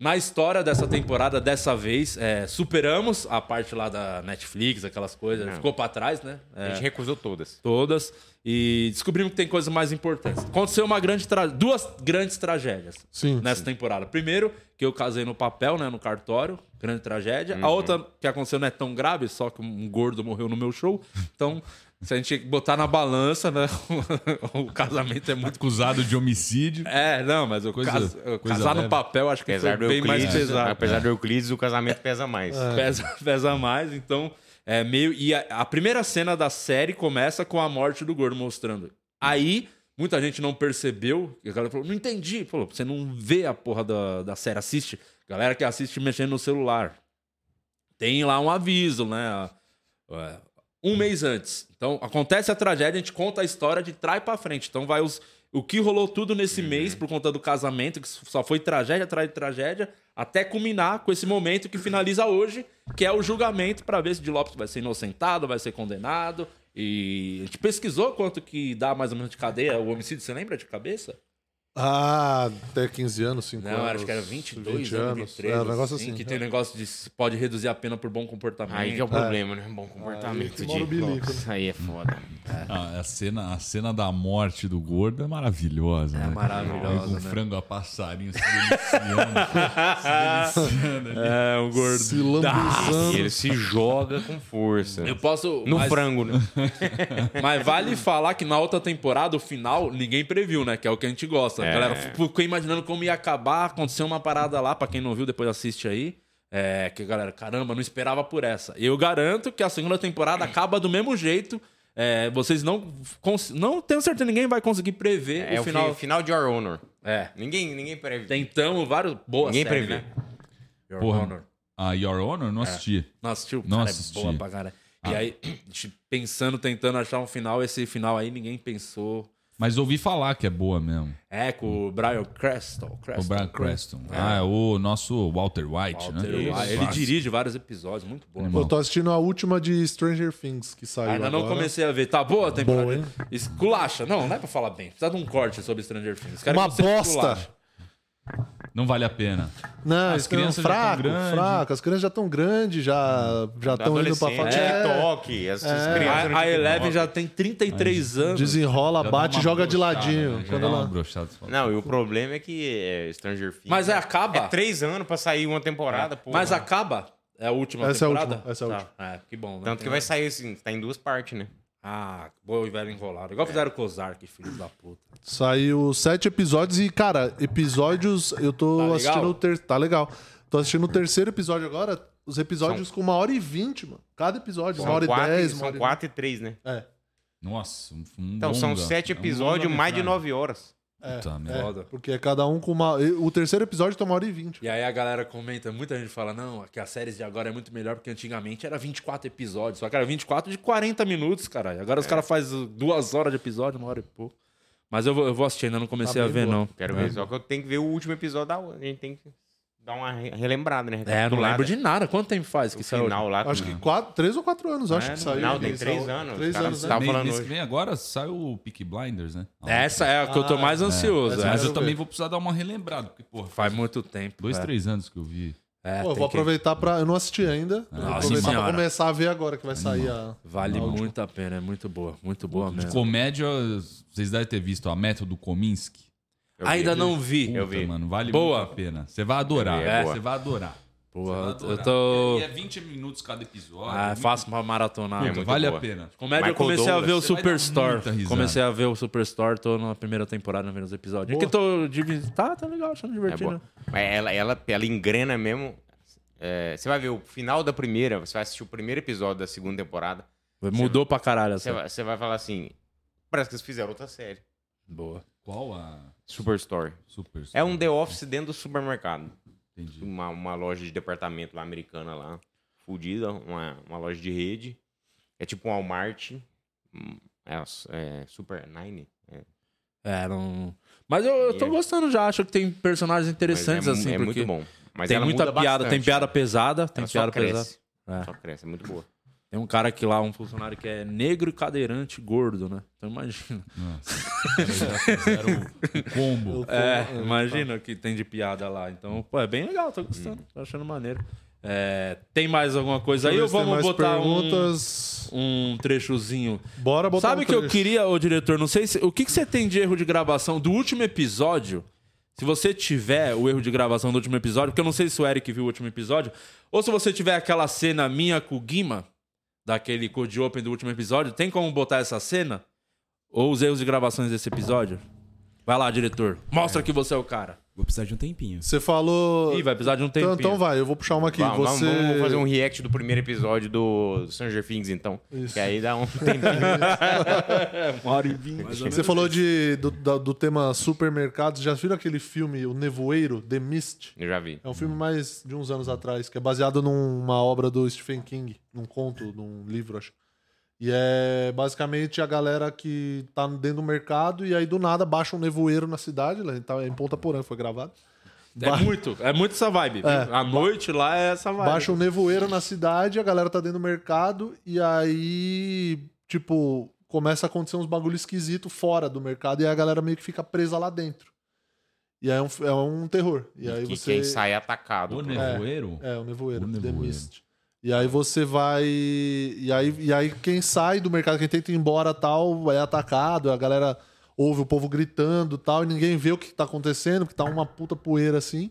na história dessa temporada, dessa vez, é, superamos a parte lá da Netflix, aquelas coisas. Não. Ficou pra trás, né? A gente recusou todas. Todas. E descobrimos que tem coisas mais importantes. Aconteceu uma grande tra- duas grandes tragédias Sim, nessa temporada. Primeiro, que eu casei no papel, né? No cartório. Grande tragédia. A Uhum. outra que aconteceu não é tão grave, só que um gordo morreu no meu show. Então, se a gente botar na balança, né? o casamento é muito. Acusado de homicídio. É, não, mas o Coisa- cas- coisa casar no leve. papel acho que Apesar foi bem mais Euclides, pesado. apesar do Euclides, o casamento pesa mais. Pesa, pesa mais, então é meio. E a, a primeira cena da série começa com a morte do gordo mostrando. Aí, muita gente não percebeu. E a galera falou: não entendi. Falou: você não vê a porra da, da série, assiste. Galera que assiste mexendo no celular. Tem lá um aviso, né? É, Um mês antes. Então, acontece a tragédia, a gente conta a história de trás pra frente. Então, vai os. O que rolou tudo nesse mês por conta do casamento, que só foi tragédia atrás de tragédia, até culminar com esse momento que finaliza hoje, que é o julgamento para ver se de Lopes vai ser inocentado, vai ser condenado. E a gente pesquisou quanto que dá mais ou menos de cadeia o homicídio, você lembra de cabeça? Ah, até 15 anos, 5 Não, anos. acho que era 22 20 anos, anos. 23, É, um negócio assim, assim. que tem um negócio de pode reduzir a pena por bom comportamento. Aí que é o problema, né? Bom comportamento que de. o. Nossa, aí é foda. Ah, a, cena, a cena da morte do gordo é maravilhosa. É né? maravilhosa, Com né? frango a passarinho se deliciando. se deliciando ali. É, um gordo. Se lambuzando. E ele se joga com força. Eu posso. No mas- frango, né? Mas vale falar que na outra temporada, o final, ninguém previu, né? Que é o que a gente gosta. A É. galera ficou imaginando como ia acabar. Aconteceu uma parada lá, pra quem não viu, depois assiste aí. É, que a galera, caramba, não esperava por essa. Eu garanto que a segunda temporada acaba do mesmo jeito. É, vocês não. cons- Não tenho certeza, ninguém vai conseguir prever É o o final. final, final de Your Honor. É. Ninguém, ninguém prevê. Tentamos vários. Boa Ninguém série, prevê. né? Your Porra, Honor. a Your Honor? Não É. assisti. Não assistiu? Não Cara, assisti. É boa pra caralho. E Ah. aí, a gente pensando, tentando achar um final, esse final aí ninguém pensou. Mas ouvi falar que é boa mesmo. É, com o Brian Creston. O Brian Creston. Ah, é o nosso Walter White, Walter né? White. Ele dirige vários episódios, muito bom. Eu tô assistindo a última de Stranger Things que saiu Ainda não agora. comecei a ver. Tá boa a temporada? Boa, hein? Esculacha. Não, não é pra falar bem. Precisa de um corte sobre Stranger Things. Quero Uma bosta. esculache. Não vale a pena. Não, As as crianças já fraco, grandes. fraco. As crianças já estão grandes, já já estão indo pra Adolescente, É, TikTok, essas É. crianças. A, a Eleven já tem 33 anos. desenrola, Já bate, joga de ladinho. né? Já Quando ela... Não, e o problema é que é, Stranger Things. Mas é, acaba. É três anos pra sair uma temporada, pô. Mas acaba. É a última Essa é a temporada? última, essa é a Tá. última. É, que bom. né? Tanto que vai sair assim, tá em duas partes, né? Ah, boa e velho enrolado. Igual fizeram com o Ozark, filhos da puta. Saiu sete episódios e, cara, episódios. Eu tô Tá legal? assistindo o ter... Tá legal. Tô assistindo o terceiro episódio agora. Os episódios com uma hora e vinte, mano. Cada episódio, uma hora e quatro, dez. uma são hora e quatro e três, né? É. Nossa, um, um Então, são longa. sete É um episódios, mais de longa-metragem. nove horas. Puta É, porque é cada um com uma. O terceiro episódio tem uma hora e vinte. E aí a galera comenta, muita gente fala, não, que as séries de agora é muito melhor, porque antigamente era 24 episódios. Só que era 24 de 40 minutos, caralho. Agora os É. caras fazem duas horas de episódio, uma hora e pouco. Mas eu vou, eu vou assistir, ainda não comecei Tá a ver, boa. não. Quero ver, só que eu tenho que ver o último episódio da. A gente tem que. Dar uma re- relembrada, né? É, não lembro de nada. Quanto tempo faz que O saiu? final lá. Acho que quatro, três ou quatro anos, acho É, que saiu. não, tem três anos. Três anos, né? tava Mês- falando hoje. que vem agora sai o Peaky Blinders, né? Essa é a que eu tô mais Ah, ansioso. é. Mas eu também vou precisar dar uma relembrada, porque, porra, Faz muito tempo. dois, é. três anos que eu vi. É, Pô, vou que- aproveitar pra. Eu não assisti ainda. Nossa vou aproveitar senhora. pra começar a ver agora que vai sair a. Vale a muito a pena, é muito boa, muito boa De mesmo. comédia, vocês devem ter visto a Método Kominsky. Eu vi. Ainda não vi. Eu Puta, vi. mano, vale Boa. muito a pena. Você vai adorar, Eu vi, é é, boa. você vai adorar. Porra, Você eu- eu tô. E é 20 minutos cada episódio. Ah, é muito- fácil pra maratonar. Puta, muito vale boa. a pena. Comédia eu comecei a ver o Douglas. Você Superstore. Comecei a ver o Superstore, tô na primeira temporada, não vendo os episódios. É que tô. divi- Tá, tá legal, achando É divertido. boa. Mas ela, ela, ela engrena mesmo. É, você vai ver o final da primeira, você vai assistir o primeiro episódio da segunda temporada. Mudou pra caralho Você essa. vai, você vai falar assim: parece que eles fizeram outra série. Boa. Qual a Superstore. Super? É um The Office dentro do supermercado. Entendi. Uma, uma loja de departamento lá americana lá. Fudida, uma, uma loja de rede. É tipo um Walmart. hum, É, é Super Nine. É. É, não. Mas eu, eu tô é- gostando já, acho que tem personagens interessantes é, assim. É muito bom. Mas tem muita piada, tem bastante. piada pesada, tem Ela só piada pesada. É. Só cresce, é muito boa. Tem um cara aqui lá, um funcionário que é negro e cadeirante gordo, né? Então imagina. Fizeram o, o combo. É, imagina o que tem de piada lá. Então, pô, é bem legal, tô gostando, tô achando maneiro. É, tem mais alguma coisa aí ou eu vamos botar um, perguntas. um trechozinho? Bora botar Sabe um o que eu trecho. queria, ô diretor? Não sei se. O que, que você tem de erro de gravação do último episódio? Se você tiver o erro de gravação do último episódio, porque eu não sei se o Eric viu o último episódio, ou se você tiver aquela cena minha com o Guima, daquele Code Open do último episódio, tem como botar essa cena? Ou os erros de gravações desse episódio? Vai lá, diretor. Mostra que você é o cara. Vou precisar de um tempinho. Você falou. Ih, vai precisar de um Então, tempinho. então vai, eu vou puxar uma aqui. Vamos, Você... vamos- fazer um react do primeiro episódio do Stranger Things, então. Isso. Que aí dá um tempinho. Uma hora e vinte. Você falou de, do, do tema supermercados. Já viram aquele filme, O Nevoeiro, The Mist? Eu já vi. É um filme mais de uns anos atrás, que é baseado numa obra do Stephen King, num conto, num livro, acho. E é basicamente a galera que tá dentro do mercado e aí do nada baixa um nevoeiro na cidade, lá, tá em Ponta Porã, foi gravado. É Ba- muito, é muito essa vibe. É. A noite lá é essa vibe. Baixa um nevoeiro na cidade, a galera tá dentro do mercado e aí, tipo, começa a acontecer uns bagulho esquisito fora do mercado e aí a galera meio que fica presa lá dentro. E aí é um, é um terror. E aí que você... quem sai é atacado. O nevoeiro? É, o nevoeiro, O The nevoeiro. Mist. E aí você vai. E aí, e aí quem sai do mercado, quem tenta ir embora tal, é atacado, a galera ouve o povo gritando tal, e ninguém vê o que tá acontecendo, que tá uma puta poeira assim.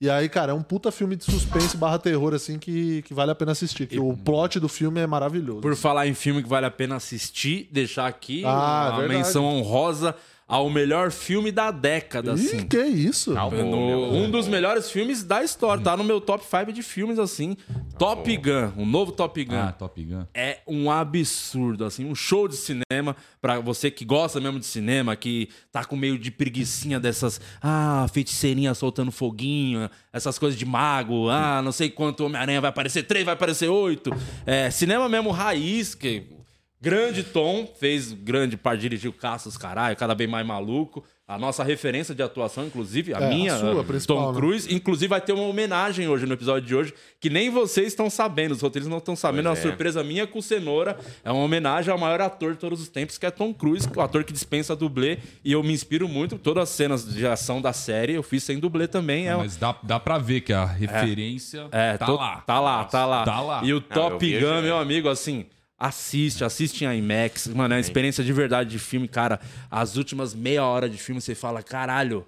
E aí, cara, é um puta filme de suspense barra terror, assim, que, que vale a pena assistir. Que o plot do filme é maravilhoso. Por falar em filme que vale a pena assistir, deixar aqui Ah, uma verdade. menção honrosa ao melhor filme da década, Ih, assim. que isso? No- um dos melhores filmes da história, tá no meu top 5 de filmes, assim. Top Gun, o novo Top Gun. Ah, Top Gun. É um absurdo, assim, um show de cinema pra você que gosta mesmo de cinema, que tá com meio de preguiçinha dessas, ah, feiticeirinha soltando foguinho, essas coisas de mago, ah, não sei quanto Homem-Aranha vai aparecer, três vai aparecer oito. É, cinema mesmo raiz, que grande Tom, fez grande parte, dirigiu Caças, caralho, cada vez mais maluco. A nossa referência de atuação, inclusive, a É, a minha, sua a principal, Tom né? Cruise. Inclusive, vai ter uma homenagem hoje no episódio de hoje, que nem vocês estão sabendo, os roteiristas não estão sabendo. é uma Pois é. surpresa minha com Cenoura. É uma homenagem ao maior ator de todos os tempos, que é Tom Cruise, o ator que dispensa dublê. E eu me inspiro muito. Todas as cenas de ação da série eu fiz sem dublê também. É, Mas dá, dá pra ver que a referência é, tá tô- lá. Tá lá, tá lá. Tá lá. E o Top Gun, é. meu amigo, assim, assiste, assiste em IMAX. Mano, é uma experiência de verdade de filme, cara. As últimas meia hora de filme, você fala, caralho,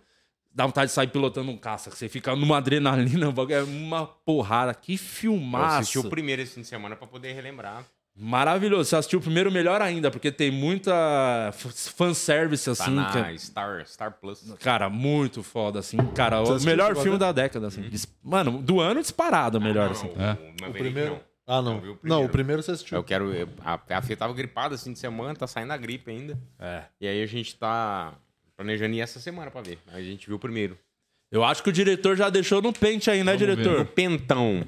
dá vontade de sair pilotando um caça. Você fica numa adrenalina, é uma porrada. Que Eu filmaço. assisti o primeiro esse fim de semana pra poder relembrar. Maravilhoso. Você assistiu o primeiro, melhor ainda, porque tem muita fanservice, Tá assim. na que é- Star, Star Plus. Cara, muito foda, assim. Cara, Você o melhor filme da década, assim. Dis- Mano, do ano disparado, melhor, Não, assim. o- É. o Maverick O primeiro? não. Ah, não. vi o Não, o primeiro você assistiu. Eu quero. eu- A, a Fê tava gripada assim de semana, tá saindo a gripe ainda. É. E aí a gente tá planejando ir essa semana pra ver. Aí a gente viu o primeiro. Eu acho que o diretor já deixou no pente aí, né, Vamos diretor? No Pentão.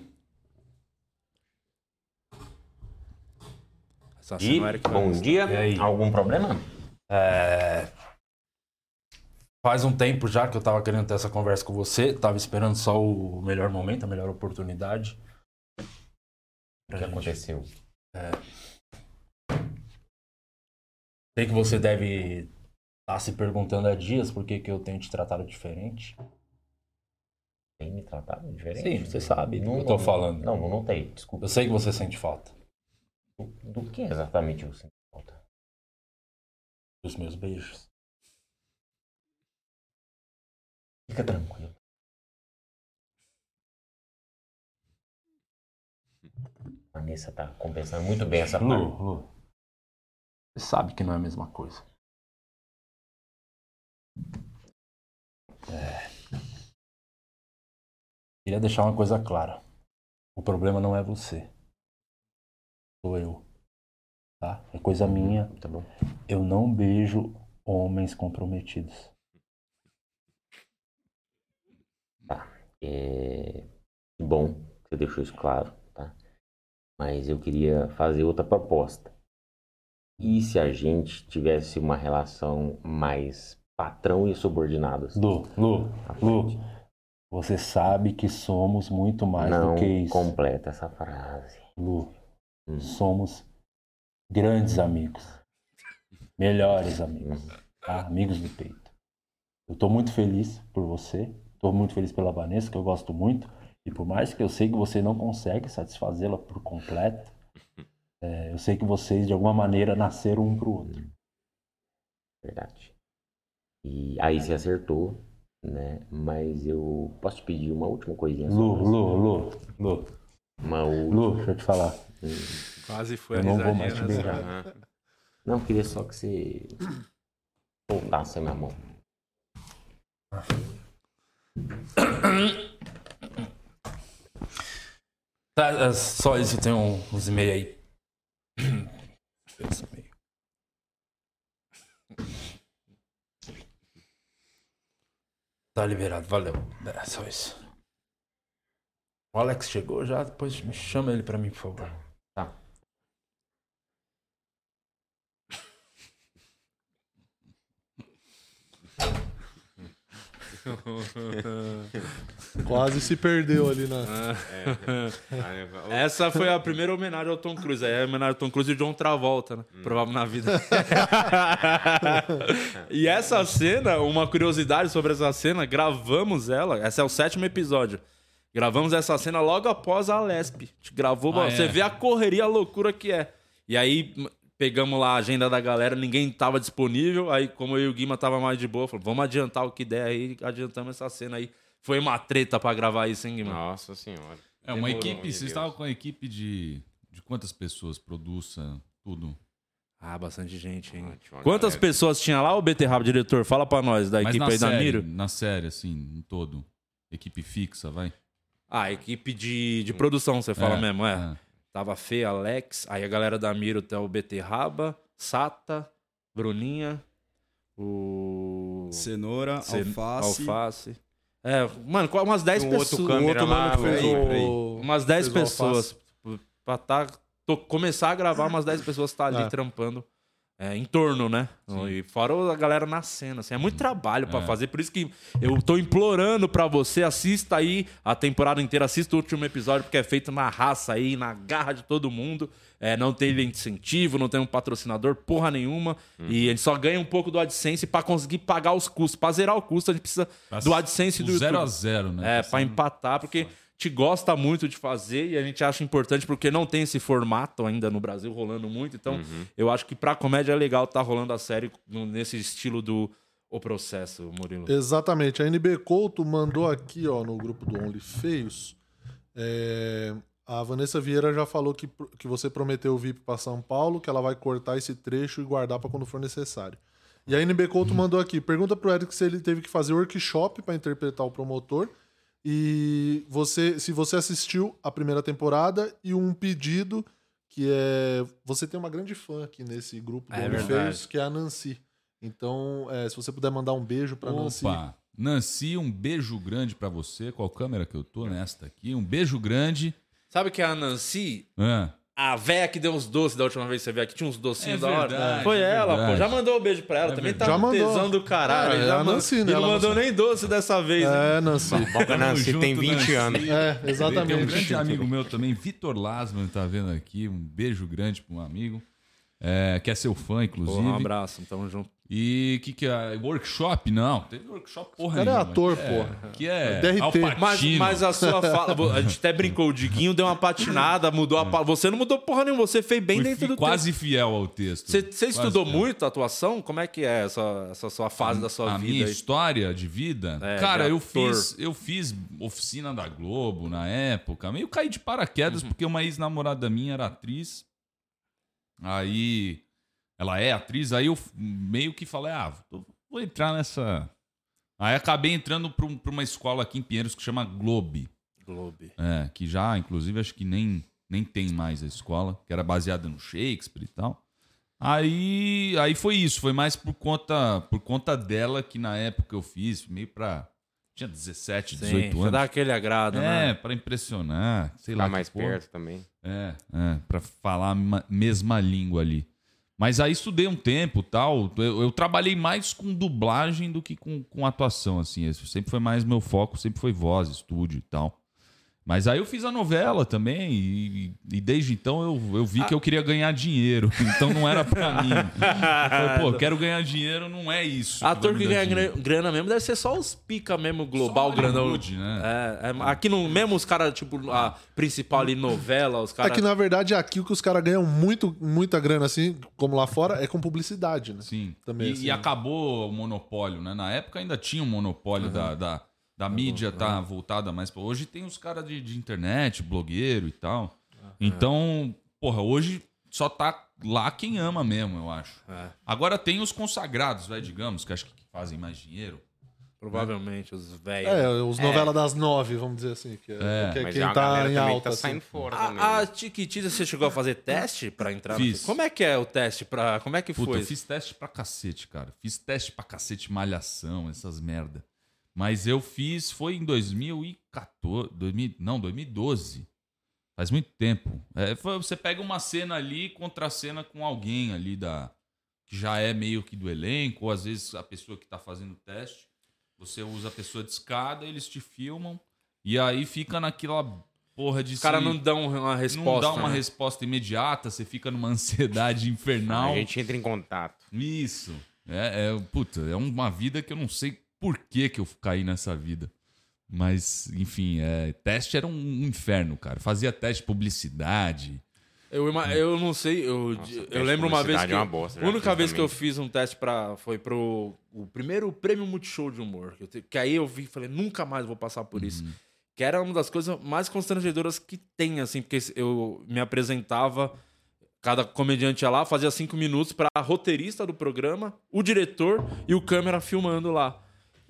Essa E, bom mostrar. dia. Algum problema? É... Faz um tempo já que eu tava querendo ter essa conversa com você, tava esperando só o melhor momento, a melhor oportunidade. O que aconteceu? É. Sei que você deve estar se perguntando há dias por que, que eu tenho te tratado diferente. Tem me tratado diferente? Sim, você sabe do Não, que eu tô não, falando. Não, não notei, desculpa. Eu sei que você sente falta Do, do que exatamente você sente falta? dos meus beijos. Fica tranquilo. Vanessa tá compensando muito bem essa Lu, parte. Lu, você sabe que não é a mesma coisa. É. Queria deixar uma coisa clara. O problema não é você. Sou eu. Tá? É coisa minha. Tá bom. Eu não beijo homens comprometidos. É... Que bom que você deixou isso claro, tá? Mas eu queria fazer outra proposta. E se a gente tivesse uma relação mais patrão e subordinados? Lu, Lu, Lu, você sabe que somos muito mais Não do que isso. completa essa frase. Lu, Hum. somos grandes amigos. Melhores amigos. Hum. tá? Amigos do peito. Eu tô muito feliz por você. Tô muito feliz pela Vanessa, que eu gosto muito. E por mais que eu sei que você não consegue satisfazê-la por completo, é, eu sei que vocês, de alguma maneira, nasceram um pro outro. Verdade. E aí você acertou, né? Mas eu posso te pedir uma última coisinha? só Lu, Lu, Lu, Lu. Uma última. Lu, deixa eu te falar. Quase foi Eu a não vou mais te beijar. Não, eu queria só que você soltasse a minha mão. Tá, é só isso, tem uns e-mails aí. Tá liberado, valeu. É só isso. O Alex chegou já, depois me chama ele pra mim, por favor. Tá. Quase se perdeu ali na. Essa foi a primeira homenagem ao Tom Cruise. Aí é a homenagem ao Tom Cruise e o John Travolta, né? Provável na vida. e essa cena, uma curiosidade sobre essa cena, gravamos ela. Esse é o sétimo episódio. Gravamos essa cena logo após a Lesp. A gente gravou. Ah, você é? vê a correria, a loucura que é. E aí pegamos lá a agenda da galera, ninguém tava disponível. Aí, como eu e o Guima tava mais de boa, falou, vamos adiantar o que der aí. Adiantamos essa cena aí. Foi uma treta pra gravar isso, hein, Guima? Nossa senhora. É uma Demorou, equipe. meu Vocês estavam com a equipe de. De quantas pessoas? Produça, tudo. Ah, bastante gente, hein? uma Quantas galera. pessoas tinha lá, o Beterraba, diretor? Fala pra nós, da Mas equipe aí da série, Miro. na série, assim, em todo. Equipe fixa, vai. Ah, equipe de, de produção, você fala É, mesmo, é. é. Tava Fê, Alex, aí a galera da Miro tem o Beterraba, Sata, Bruninha, o... Cenoura, alface. Alface. É, mano, umas 10 Um outro pessoas. outro mano lá, que fez o- Umas 10 fez o pessoas. Pra tá, tô- começar a gravar, umas 10 pessoas tá ali É. trampando é, em torno, né? E fora a galera na cena. Assim, é muito trabalho pra É. fazer. Por isso que eu tô implorando pra você, assista aí a temporada inteira, assista o último episódio, porque é feito na raça aí, na garra de todo mundo. É, não tem incentivo, não tem um patrocinador, porra nenhuma. E ele só ganha um pouco do AdSense pra conseguir pagar os custos. Pra zerar o custo, a gente precisa do AdSense O do zero YouTube. a zero, né? É, pra empatar, porque te gosta muito de fazer e a gente acha importante porque não tem esse formato ainda no Brasil rolando muito. Então, eu acho que pra comédia é legal tá rolando a série nesse estilo do O Processo, Murilo. Exatamente. A NB Couto mandou aqui, ó, no grupo do Only Feios. é, A Vanessa Vieira já falou que, que você prometeu o VIP para São Paulo, que ela vai cortar esse trecho e guardar para quando for necessário. E a NB Couto mandou aqui: pergunta pro Eric se ele teve que fazer workshop para interpretar o promotor. E você, se você assistiu a primeira temporada e um pedido que é. Você tem uma grande fã aqui nesse grupo do É Only verdade. Feios, que é a Nancy. Então, é, se você puder mandar um beijo pra Nancy. Opa! Nancy, um beijo grande pra você. Qual câmera que eu tô? Nesta aqui. Um beijo grande. Sabe que a Nancy, É. A véia que deu os doces da última vez que você veio aqui, tinha uns docinhos É da hora. verdade, Foi é ela, pô. Já mandou um beijo pra ela. É Também tá verdade. um Já mandou. tesão do caralho. É, é já a mandou- Nancy, né? E não mandou Nancy. nem doce dessa vez? É, Nancy. Boca Nancy tem junto, 20 Nancy. anos. É, Tem um exatamente. grande amigo meu também, Vitor Lasman, tá vendo aqui. Um beijo grande para um amigo. É, que é seu fã, inclusive. Porra, um abraço, tamo junto. E o que, que é? Workshop? Não, teve workshop porra O cara é nenhuma. ator, É, porra. Que é. DRT. Al Mas, mas a sua fala, a gente até brincou, o Diguinho deu uma patinada, mudou a palavra. Você não mudou porra nenhuma, você fez bem Fui dentro fi- do quase texto. fiel ao texto. Você, você Quase estudou fiel. muito atuação? Como é que é essa, essa sua fase da sua a vida? minha aí? história de vida, É, cara, de eu fiz, eu fiz oficina da Globo na época, meio caí de paraquedas porque uma ex-namorada minha era atriz. Aí ela é atriz, aí eu meio que falei, ah, vou- entrar nessa. Aí acabei entrando pra, um- pra uma escola aqui em Pinheiros que chama Globe. Globe. É, que já, inclusive, acho que nem, nem tem mais a escola, que era baseada no Shakespeare e tal. Aí, aí foi isso, foi mais por conta, por conta dela que na época eu fiz, meio pra. Tinha 17, Sim, 18 pra anos. dar aquele agrado, é, né? pra impressionar, sei Ficar lá. mais porra. perto também. É, é, pra falar a ma- mesma língua ali. Mas aí estudei um tempo tal. Eu, eu trabalhei mais com dublagem do que com, com atuação, assim. Sempre foi mais meu foco, sempre foi voz, estúdio e tal. Mas aí eu fiz a novela também e, e desde então eu, eu vi que eu queria ganhar dinheiro. Então não era pra mim. Eu falei, pô, quero ganhar dinheiro, não é isso. Ator que ganha dinheiro. gra- grana mesmo deve ser só os pica mesmo, global, Só grandão. Hollywood, né? É, é, aqui no, mesmo os caras, tipo, a principal ali, novela, os É caras. que, na verdade, aqui o que os caras ganham muito, muita grana, assim, como lá fora, é com publicidade, né? Sim. Também, e, assim. e acabou o monopólio, né? Na época ainda tinha um monopólio da, da, da mídia tá voltada mais pra. Hoje tem os caras de, de internet, blogueiro e tal. Então, porra, hoje só tá lá quem ama mesmo, eu acho. É. Agora tem os consagrados, vai, digamos, que acho que fazem mais dinheiro. Provavelmente, os velhos. É, os novelas das nove, vamos dizer assim. Que é, É. que é Mas quem a tá em também alta. tá assim. saindo fora também. A, a né? Tiquitita, você chegou a fazer teste pra entrar? no- Fiz. Como é que é o teste pra. Como é que Puta, foi? eu fiz teste pra cacete, cara. Fiz teste pra cacete, malhação, essas merda. Mas eu fiz, foi em 2014, 2000, não, 2012. Faz muito tempo. É, você pega uma cena ali, contracena com alguém ali da que já é meio que do elenco, ou às vezes a pessoa que tá fazendo o teste, você usa a pessoa de escada, eles te filmam, e aí fica naquela porra de Os caras não dão uma resposta. não dá uma né? resposta imediata, você fica numa ansiedade infernal. A gente entra em contato. Isso. É, é, puta, é uma vida que eu não sei por que, que eu caí nessa vida. Mas, enfim, é, teste era um inferno, cara. Fazia teste de publicidade. Eu, eu não sei, eu, Nossa, eu lembro uma vez publicidade que. é uma bosta, a única vez que eu fiz um teste para foi pro o primeiro prêmio Multishow de humor. Que, eu te- que aí eu vi e falei, nunca mais vou passar por isso. Que era uma das coisas mais constrangedoras que tem, assim, porque eu me apresentava, cada comediante ia lá, fazia cinco minutos pra roteirista do programa, o diretor e o câmera filmando lá.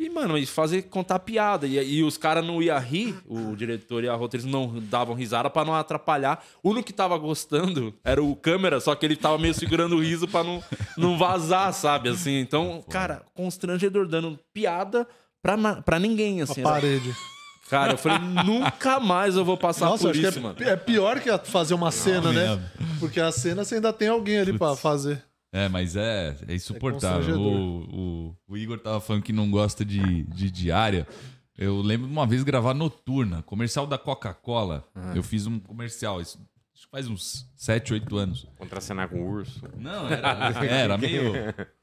E, mano, e fazer contar piada. E, e os caras não iam rir, o diretor e a roteirista não davam risada pra não atrapalhar. O único que tava gostando era o câmera, só que ele tava meio segurando o riso pra não, não vazar, sabe? Assim, então, cara, constrangedor, dando piada pra, pra ninguém, A assim. parede. Cara, eu falei, nunca mais eu vou passar Nossa, por acho isso, é, mano. é pior que fazer uma cena, né? mesmo. Porque a cena você ainda tem alguém ali pra fazer. É, mas é, é insuportável. constrangedor. o, o, o Igor tava falando que não gosta de, de diária. Eu lembro de uma vez gravar noturna, comercial da Coca-Cola. Ah. Eu fiz um comercial, isso acho que faz uns 7, 8 anos. Contracenar com o urso. Não, era, era meio.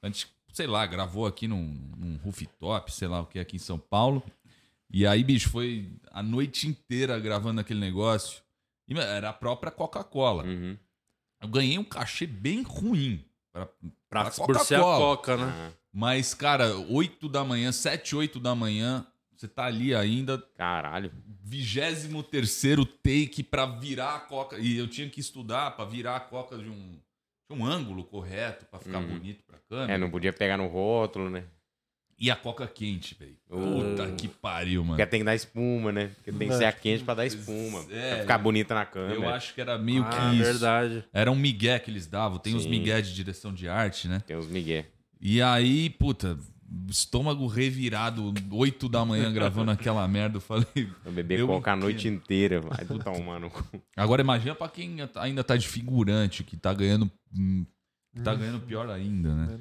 A gente, sei lá, gravou aqui num, num rooftop, sei lá o que, aqui em São Paulo. E aí, bicho, foi a noite inteira gravando aquele negócio. E era a própria Coca-Cola. Uhum. Eu ganhei um cachê bem ruim. Pra, Pra, pra por ser a. Coca, né? Mas, cara, 8 da manhã, 7, 8 da manhã, você tá ali ainda. Caralho. 23 take pra virar a coca. E eu tinha que estudar pra virar a coca de um, de um ângulo correto, pra ficar Uhum. bonito pra câmera. É, não podia pegar no rótulo, né? E a coca quente, velho. Puta que pariu, mano. Porque tem que dar espuma, né? Porque tem que ser a quente pra dar espuma. É, pra ficar bonita na câmera. Eu acho que era meio Ah, que isso. verdade. Era um migué que eles davam. Tem os Sim. migué de direção de arte, né? Tem uns migué. E aí, puta, estômago revirado, 8 da manhã gravando aquela merda. Eu falei. Eu beber eu coca a noite inteira. Vai tu tomar no cu. Agora imagina pra quem ainda tá de figurante, que tá ganhando. hum, que tá ganhando pior ainda, né?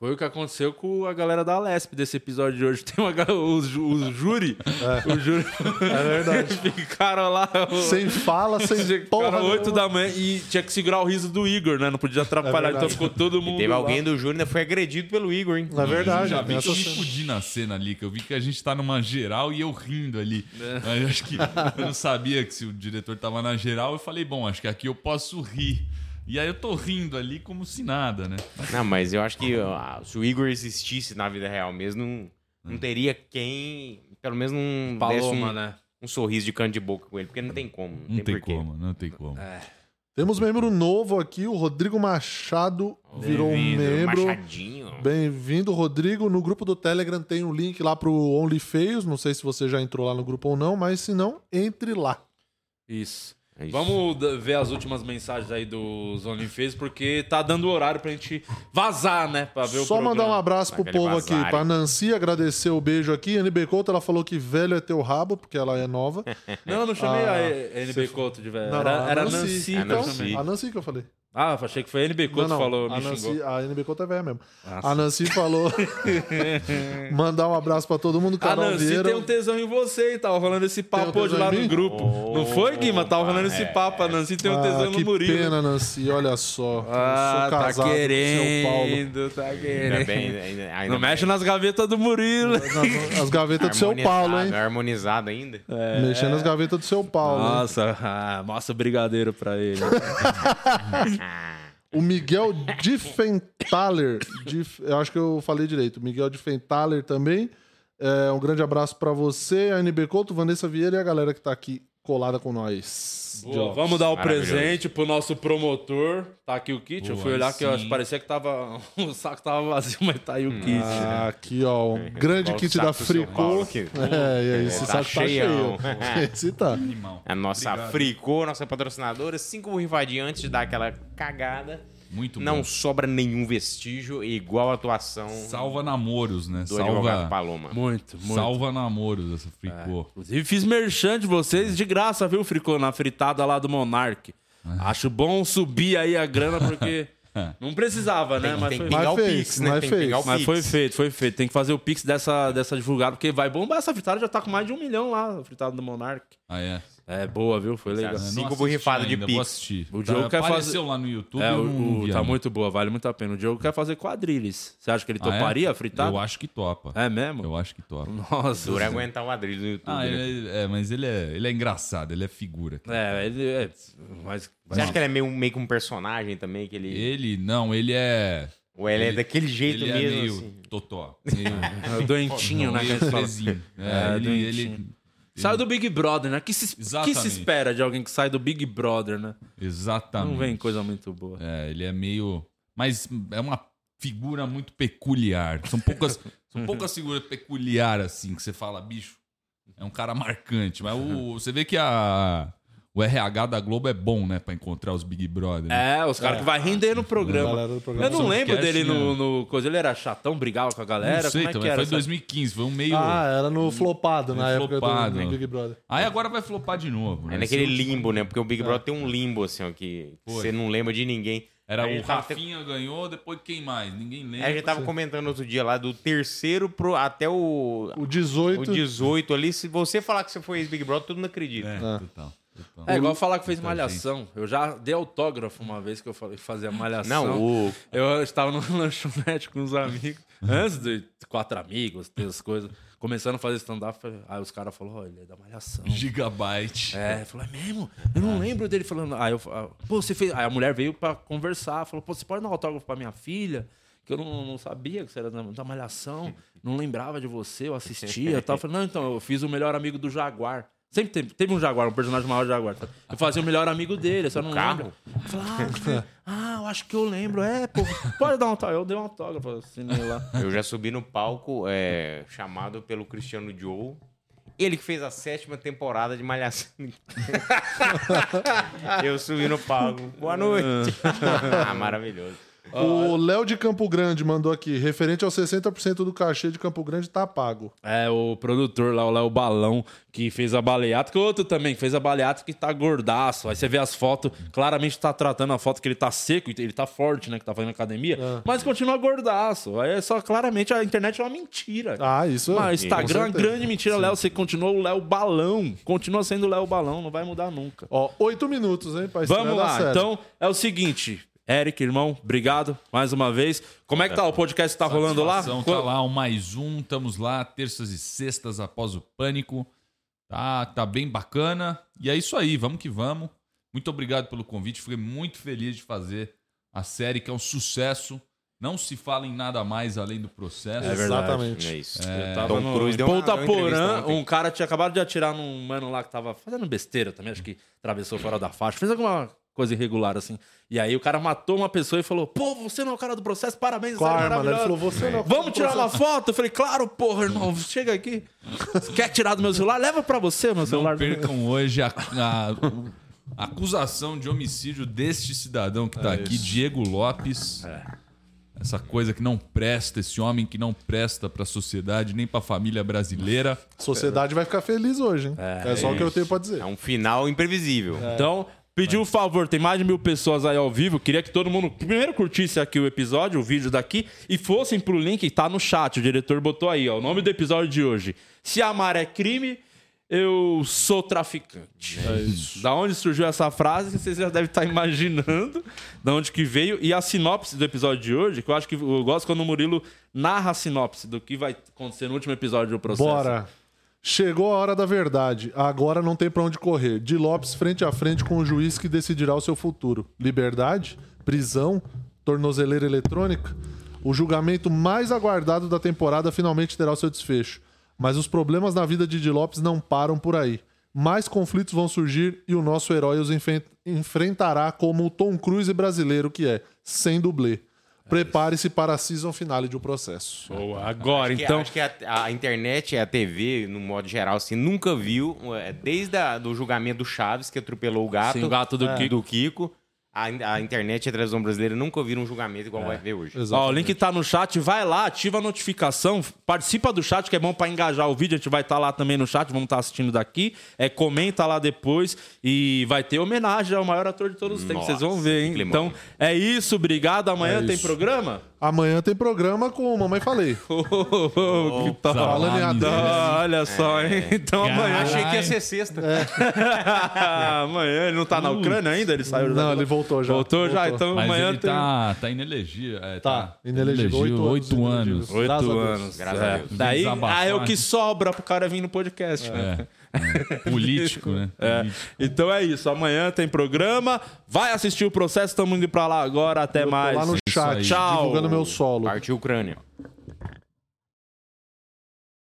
Foi o que aconteceu com a galera da Lesp desse episódio de hoje. Tem uma os, os júri. O júri. É verdade. Ficaram lá. Sem fala, sem porra Ficaram 8 nenhuma. da manhã e tinha que segurar o riso do Igor, né? Não podia atrapalhar. É então ficou todo mundo. Teve lá. alguém do Júnior que foi agredido pelo Igor, hein? É verdade. Eu já vi tem que eu me fudi na cena ali, que eu vi que a gente tá numa geral e eu rindo ali. É. Mas acho que eu não sabia que se o diretor tava na geral, eu falei, bom, acho que aqui eu posso rir. E aí eu tô rindo ali como se nada, né? Não, mas eu acho que ó, se o Igor existisse na vida real mesmo, não, não teria quem, pelo menos não desse Paloma, um, né? um sorriso de canto de boca com ele, porque não tem como. Não, Não tem, tem como, não tem como. Temos membro novo aqui, o Rodrigo Machado virou um membro. Machadinho. Bem-vindo, Rodrigo. No grupo do Telegram tem um link lá pro OnlyFeios. Não sei se você já entrou lá no grupo ou não, mas se não, entre lá. Isso. É isso. Vamos ver as últimas mensagens aí dos OnlyFans, porque tá dando horário pra gente vazar, né? Pra ver o Só mandar um abraço pro povo aqui. Pra Nancy agradecer o beijo aqui. NB Couto, ela falou que velho é teu rabo, porque ela é nova. Não, eu não chamei Ah, a NB Couto de velho. Não, Era, não, a era Nancy. Nancy. Chamei. A Nancy que eu falei. Ah, achei que foi a NB Couto não, que falou, a Nancy, xingou. A NB Couto é velha mesmo. Ah, a Nancy falou. mandar um abraço pra todo mundo. A Carol Nancy Vieira. tem um tesão em você e tava rolando esse papo um hoje lá no grupo. não foi, Guima? Tava rolando esse papo. A Nancy tem um Ah, tesão que no Murilo. pena, Nancy. Olha só. Ah, eu sou tá casado com o seu Paulo. querendo, tá Ainda querendo. bem, ainda, ainda Não mexe nas gavetas do Murilo. Nas, as gavetas do seu Paulo, hein? Harmonizado ainda. É. Mexendo nas gavetas do seu Paulo. Nossa, ah, mostra o brigadeiro pra ele. O Miguel Diffenthaler. Dif- eu acho que eu falei direito. O Miguel Diffenthaler também. É, um grande abraço pra você, a NB Couto, Vanessa Vieira e a galera que tá aqui colada com nós. Boa, vamos dar o presente pro nosso promotor. Tá aqui o kit. eu Boa, fui olhar aí que eu sim. parecia que tava. O saco tava vazio, mas tá aí o kit. Ah, aqui, ó, um grande kit da Fricô. É, e aí, esse Tá saco tá cheio. Esse tá. Animal. A nossa Fricô, nossa patrocinadora, cinco rifadinhas antes de dar aquela cagada. Muito Não bom. sobra nenhum vestígio, igual a atuação Salva namoros, né? do advogado Salva, Paloma. Muito, muito. salva namoros essa fricô. Inclusive, fiz merchan de vocês de graça, viu, Fricô? Na fritada lá do Monark. Acho bom subir aí a grana, porque não precisava, né? Tem, Mas tem que foi... pingar o Mas fez, Pix, né? mas Tem que fez. pingar o Mas Pix. foi feito, foi feito. Tem que fazer o Pix dessa, dessa divulgada, porque vai bombar. Essa fritada já tá com mais de um milhão lá, a fritada do Monark. Ah, é. É boa, viu? Foi legal. Cinco borrifadas de assistir. O Diogo quer Apareceu fazer- lá no YouTube. É, o, o- tá ainda. muito boa, vale muito a pena. O Diogo quer fazer quadrilhas. Você acha que ele Ah, é? toparia a fritada? Eu acho que topa. É mesmo? Eu acho que topa. Nossa. Dura aguentar o ladrilho no YouTube. Ah, né? ele é, é, mas ele é, ele é engraçado, ele é figura. É, ele é. Mas. Você acha que ele é meio, meio que um personagem também? Que ele... Ele, não, ele é. Ou ele, é daquele jeito ele mesmo? É meio assim? totó. Meio, É doentinho, né? meio. É, É, ele, doentinho. ele, Saiu do Big Brother, né? que se, que se espera de alguém que sai do Big Brother, né? Exatamente. Não vem coisa muito boa. É, ele é meio. Mas é uma figura muito peculiar. São poucas, são poucas figuras peculiares assim que você fala, bicho. É um cara marcante. Mas o, você vê que a, o RH da Globo é bom, né? Pra encontrar os Big Brother. né? É, os caras que vai render no programa. Programa. Eu não lembro cast, dele no, né? no coisa. Ele era chatão, brigava com a galera. não sei Como é que também. era? Foi em essa- 2015. Foi um meio. Ah, era no flopado, na Meio época flopado. do Big Brother. Aí agora vai flopar de novo. É né? naquele Esse limbo, né? Porque o Big Brother tem um limbo, assim, ó, que Foi. você não lembra de ninguém. Era Aí o ele tava Rafinha ganhou, depois quem mais? Ninguém lembra. Aí a gente tava comentando outro dia lá do terceiro pro, até o, O 18. o 18 ali. Se você falar que você foi ex-Big Brother, todo mundo acredita. É, Ah. total. É igual falar que fez Muita malhação. Eu já dei autógrafo uma vez que eu falei que fazia malhação. Não, o, Eu estava numa lanchonete com uns amigos. Antes de quatro amigos, ter as coisas. Começando a fazer stand-up, aí os caras falaram, olha, ele é da malhação. Gigabyte. É, falou, é mesmo? Eu não lembro dele falando. Aí eu ah, pô, você fez. Aí a mulher veio pra conversar, falou, pô, você pode dar um autógrafo pra minha filha? Que eu não, não sabia que você era da, da malhação, não lembrava de você, eu assistia e tal. Eu falei, não, então, eu fiz o melhor amigo do Jaguar. Sempre teve, teve um Jaguar, um personagem maior Jaguar. Eu fazia o melhor amigo dele, eu só não carro? lembro. Eu falei, ah, ah, eu acho que eu lembro. É, pô, pode dar um autógrafo. Eu dei um autógrafo, assinei lá. eu já subi no palco é, chamado pelo Cristiano Joe. Ele que fez a sétima temporada de Malhação. eu subi no palco. Boa noite. ah, maravilhoso. O Léo de Campo Grande mandou aqui, referente aos 60% do cachê de Campo Grande tá pago. É, o produtor lá, o Léo Balão, que fez a baleata, que o outro também fez a baleata que tá gordaço. Aí você vê as fotos, claramente tá tratando a foto que ele tá seco, ele tá forte, né, que tá fazendo academia, É. mas continua gordaço. Aí é só, claramente, a internet é uma mentira. Ah, isso Mas com Instagram é uma grande mentira, Léo. Você continua o Léo Balão. Continua sendo o Léo Balão, não vai mudar nunca. Ó, oito minutos, hein, pra Vamos lá, então é o seguinte. Eric, irmão, obrigado mais uma vez. Como é que tá? O podcast tá rolando lá? Tá lá, um mais um. Estamos lá, terças e sextas após o pânico. Tá, tá bem bacana. E é isso aí, vamos que vamos. Muito obrigado pelo convite. Fiquei muito feliz de fazer a série, que é um sucesso. Não se fala em nada mais além do processo. É verdade. Exatamente. É isso. Eu É. tava Tom no Cruise deu uma- Ponta Porã, ontem. um cara tinha acabado de atirar num mano lá que tava fazendo besteira também, acho que atravessou fora da faixa, fez alguma coisa irregular assim. E aí o cara matou uma pessoa e falou: "Pô, você não é o cara do processo, parabéns, Com a série arma, né? Ele maravilhosa." falou, "Você não é o cara Vamos tirar uma processo." foto?" Eu falei: "Claro, porra, irmão, chega aqui. Quer tirar do meu celular? Leva pra você, meu celular." Não percam hoje a, a- a acusação de homicídio deste cidadão que tá É aqui, isso. Diego Lopes. Essa coisa que não presta, esse homem que não presta pra sociedade nem pra família brasileira. A sociedade vai ficar feliz hoje, hein? É, só o que eu tenho pra dizer. É um final imprevisível. Então, pediu um favor, tem mais de mil pessoas aí ao vivo. Queria que todo mundo primeiro curtisse aqui o episódio, o vídeo daqui, e fossem pro link que tá no chat. O diretor botou aí, ó, o nome do episódio de hoje. Se amar é crime, eu sou traficante. É isso. Da onde surgiu essa frase, vocês já devem estar imaginando da onde que veio. E a sinopse do episódio de hoje, que eu acho que eu gosto quando o Murilo narra a sinopse do que vai acontecer no último episódio do processo. Bora. Chegou a hora da verdade. Agora não tem pra onde correr. De Lopes frente a frente com o juiz que decidirá o seu futuro. Liberdade? Prisão? Tornozeleira eletrônica? O julgamento mais aguardado da temporada finalmente terá o seu desfecho. Mas os problemas na vida de Di Lopes não param por aí. Mais conflitos vão surgir e o nosso herói os enfrentará como o Tom Cruise brasileiro que é, sem dublê. Prepare-se para a season finale de O Processo. Boa, agora, Acho que- então. Acho que a, a internet e a TV, no modo geral, assim, nunca viu, é, desde a, do julgamento do Chaves, que atropelou o gato, Sim, o gato do é, Kiko. do Kiko, a, a internet e a televisão brasileira nunca viram um julgamento igual vai ver hoje. Ó, o link tá no chat, vai lá, ativa a notificação, participa do chat, que é bom pra engajar o vídeo, a gente vai estar lá também no chat, vamos estar assistindo daqui, é, comenta lá depois e vai ter homenagem ao maior ator de todos os tempos, vocês vão ver, hein? Então, é isso, obrigado, amanhã É tem isso. programa? Amanhã tem programa com Mamãe Falei. que top. Falando em Adão. Olha só, hein? Então amanhã... Achei que ia ser sexta. amanhã ele não tá na Ucrânia ainda? Ele saiu Não, ele voltou já. Voltou, já, Voltou. então Mas amanhã ele tem... tá, tá inelegível. É, Tá, inelegível. Oito Oito, anos anos. Oito Graças a Deus. anos. Graças é. a Deus. Daí, ah, é o que sobra pro cara vir no podcast, né? É, é. Político, né? É. Político. Então é isso. Amanhã tem programa. Vai assistir o processo. Estamos indo pra lá agora. Até Eu tô mais. lá no chat. Tchau. divulgando meu solo. Partiu Ucrânia.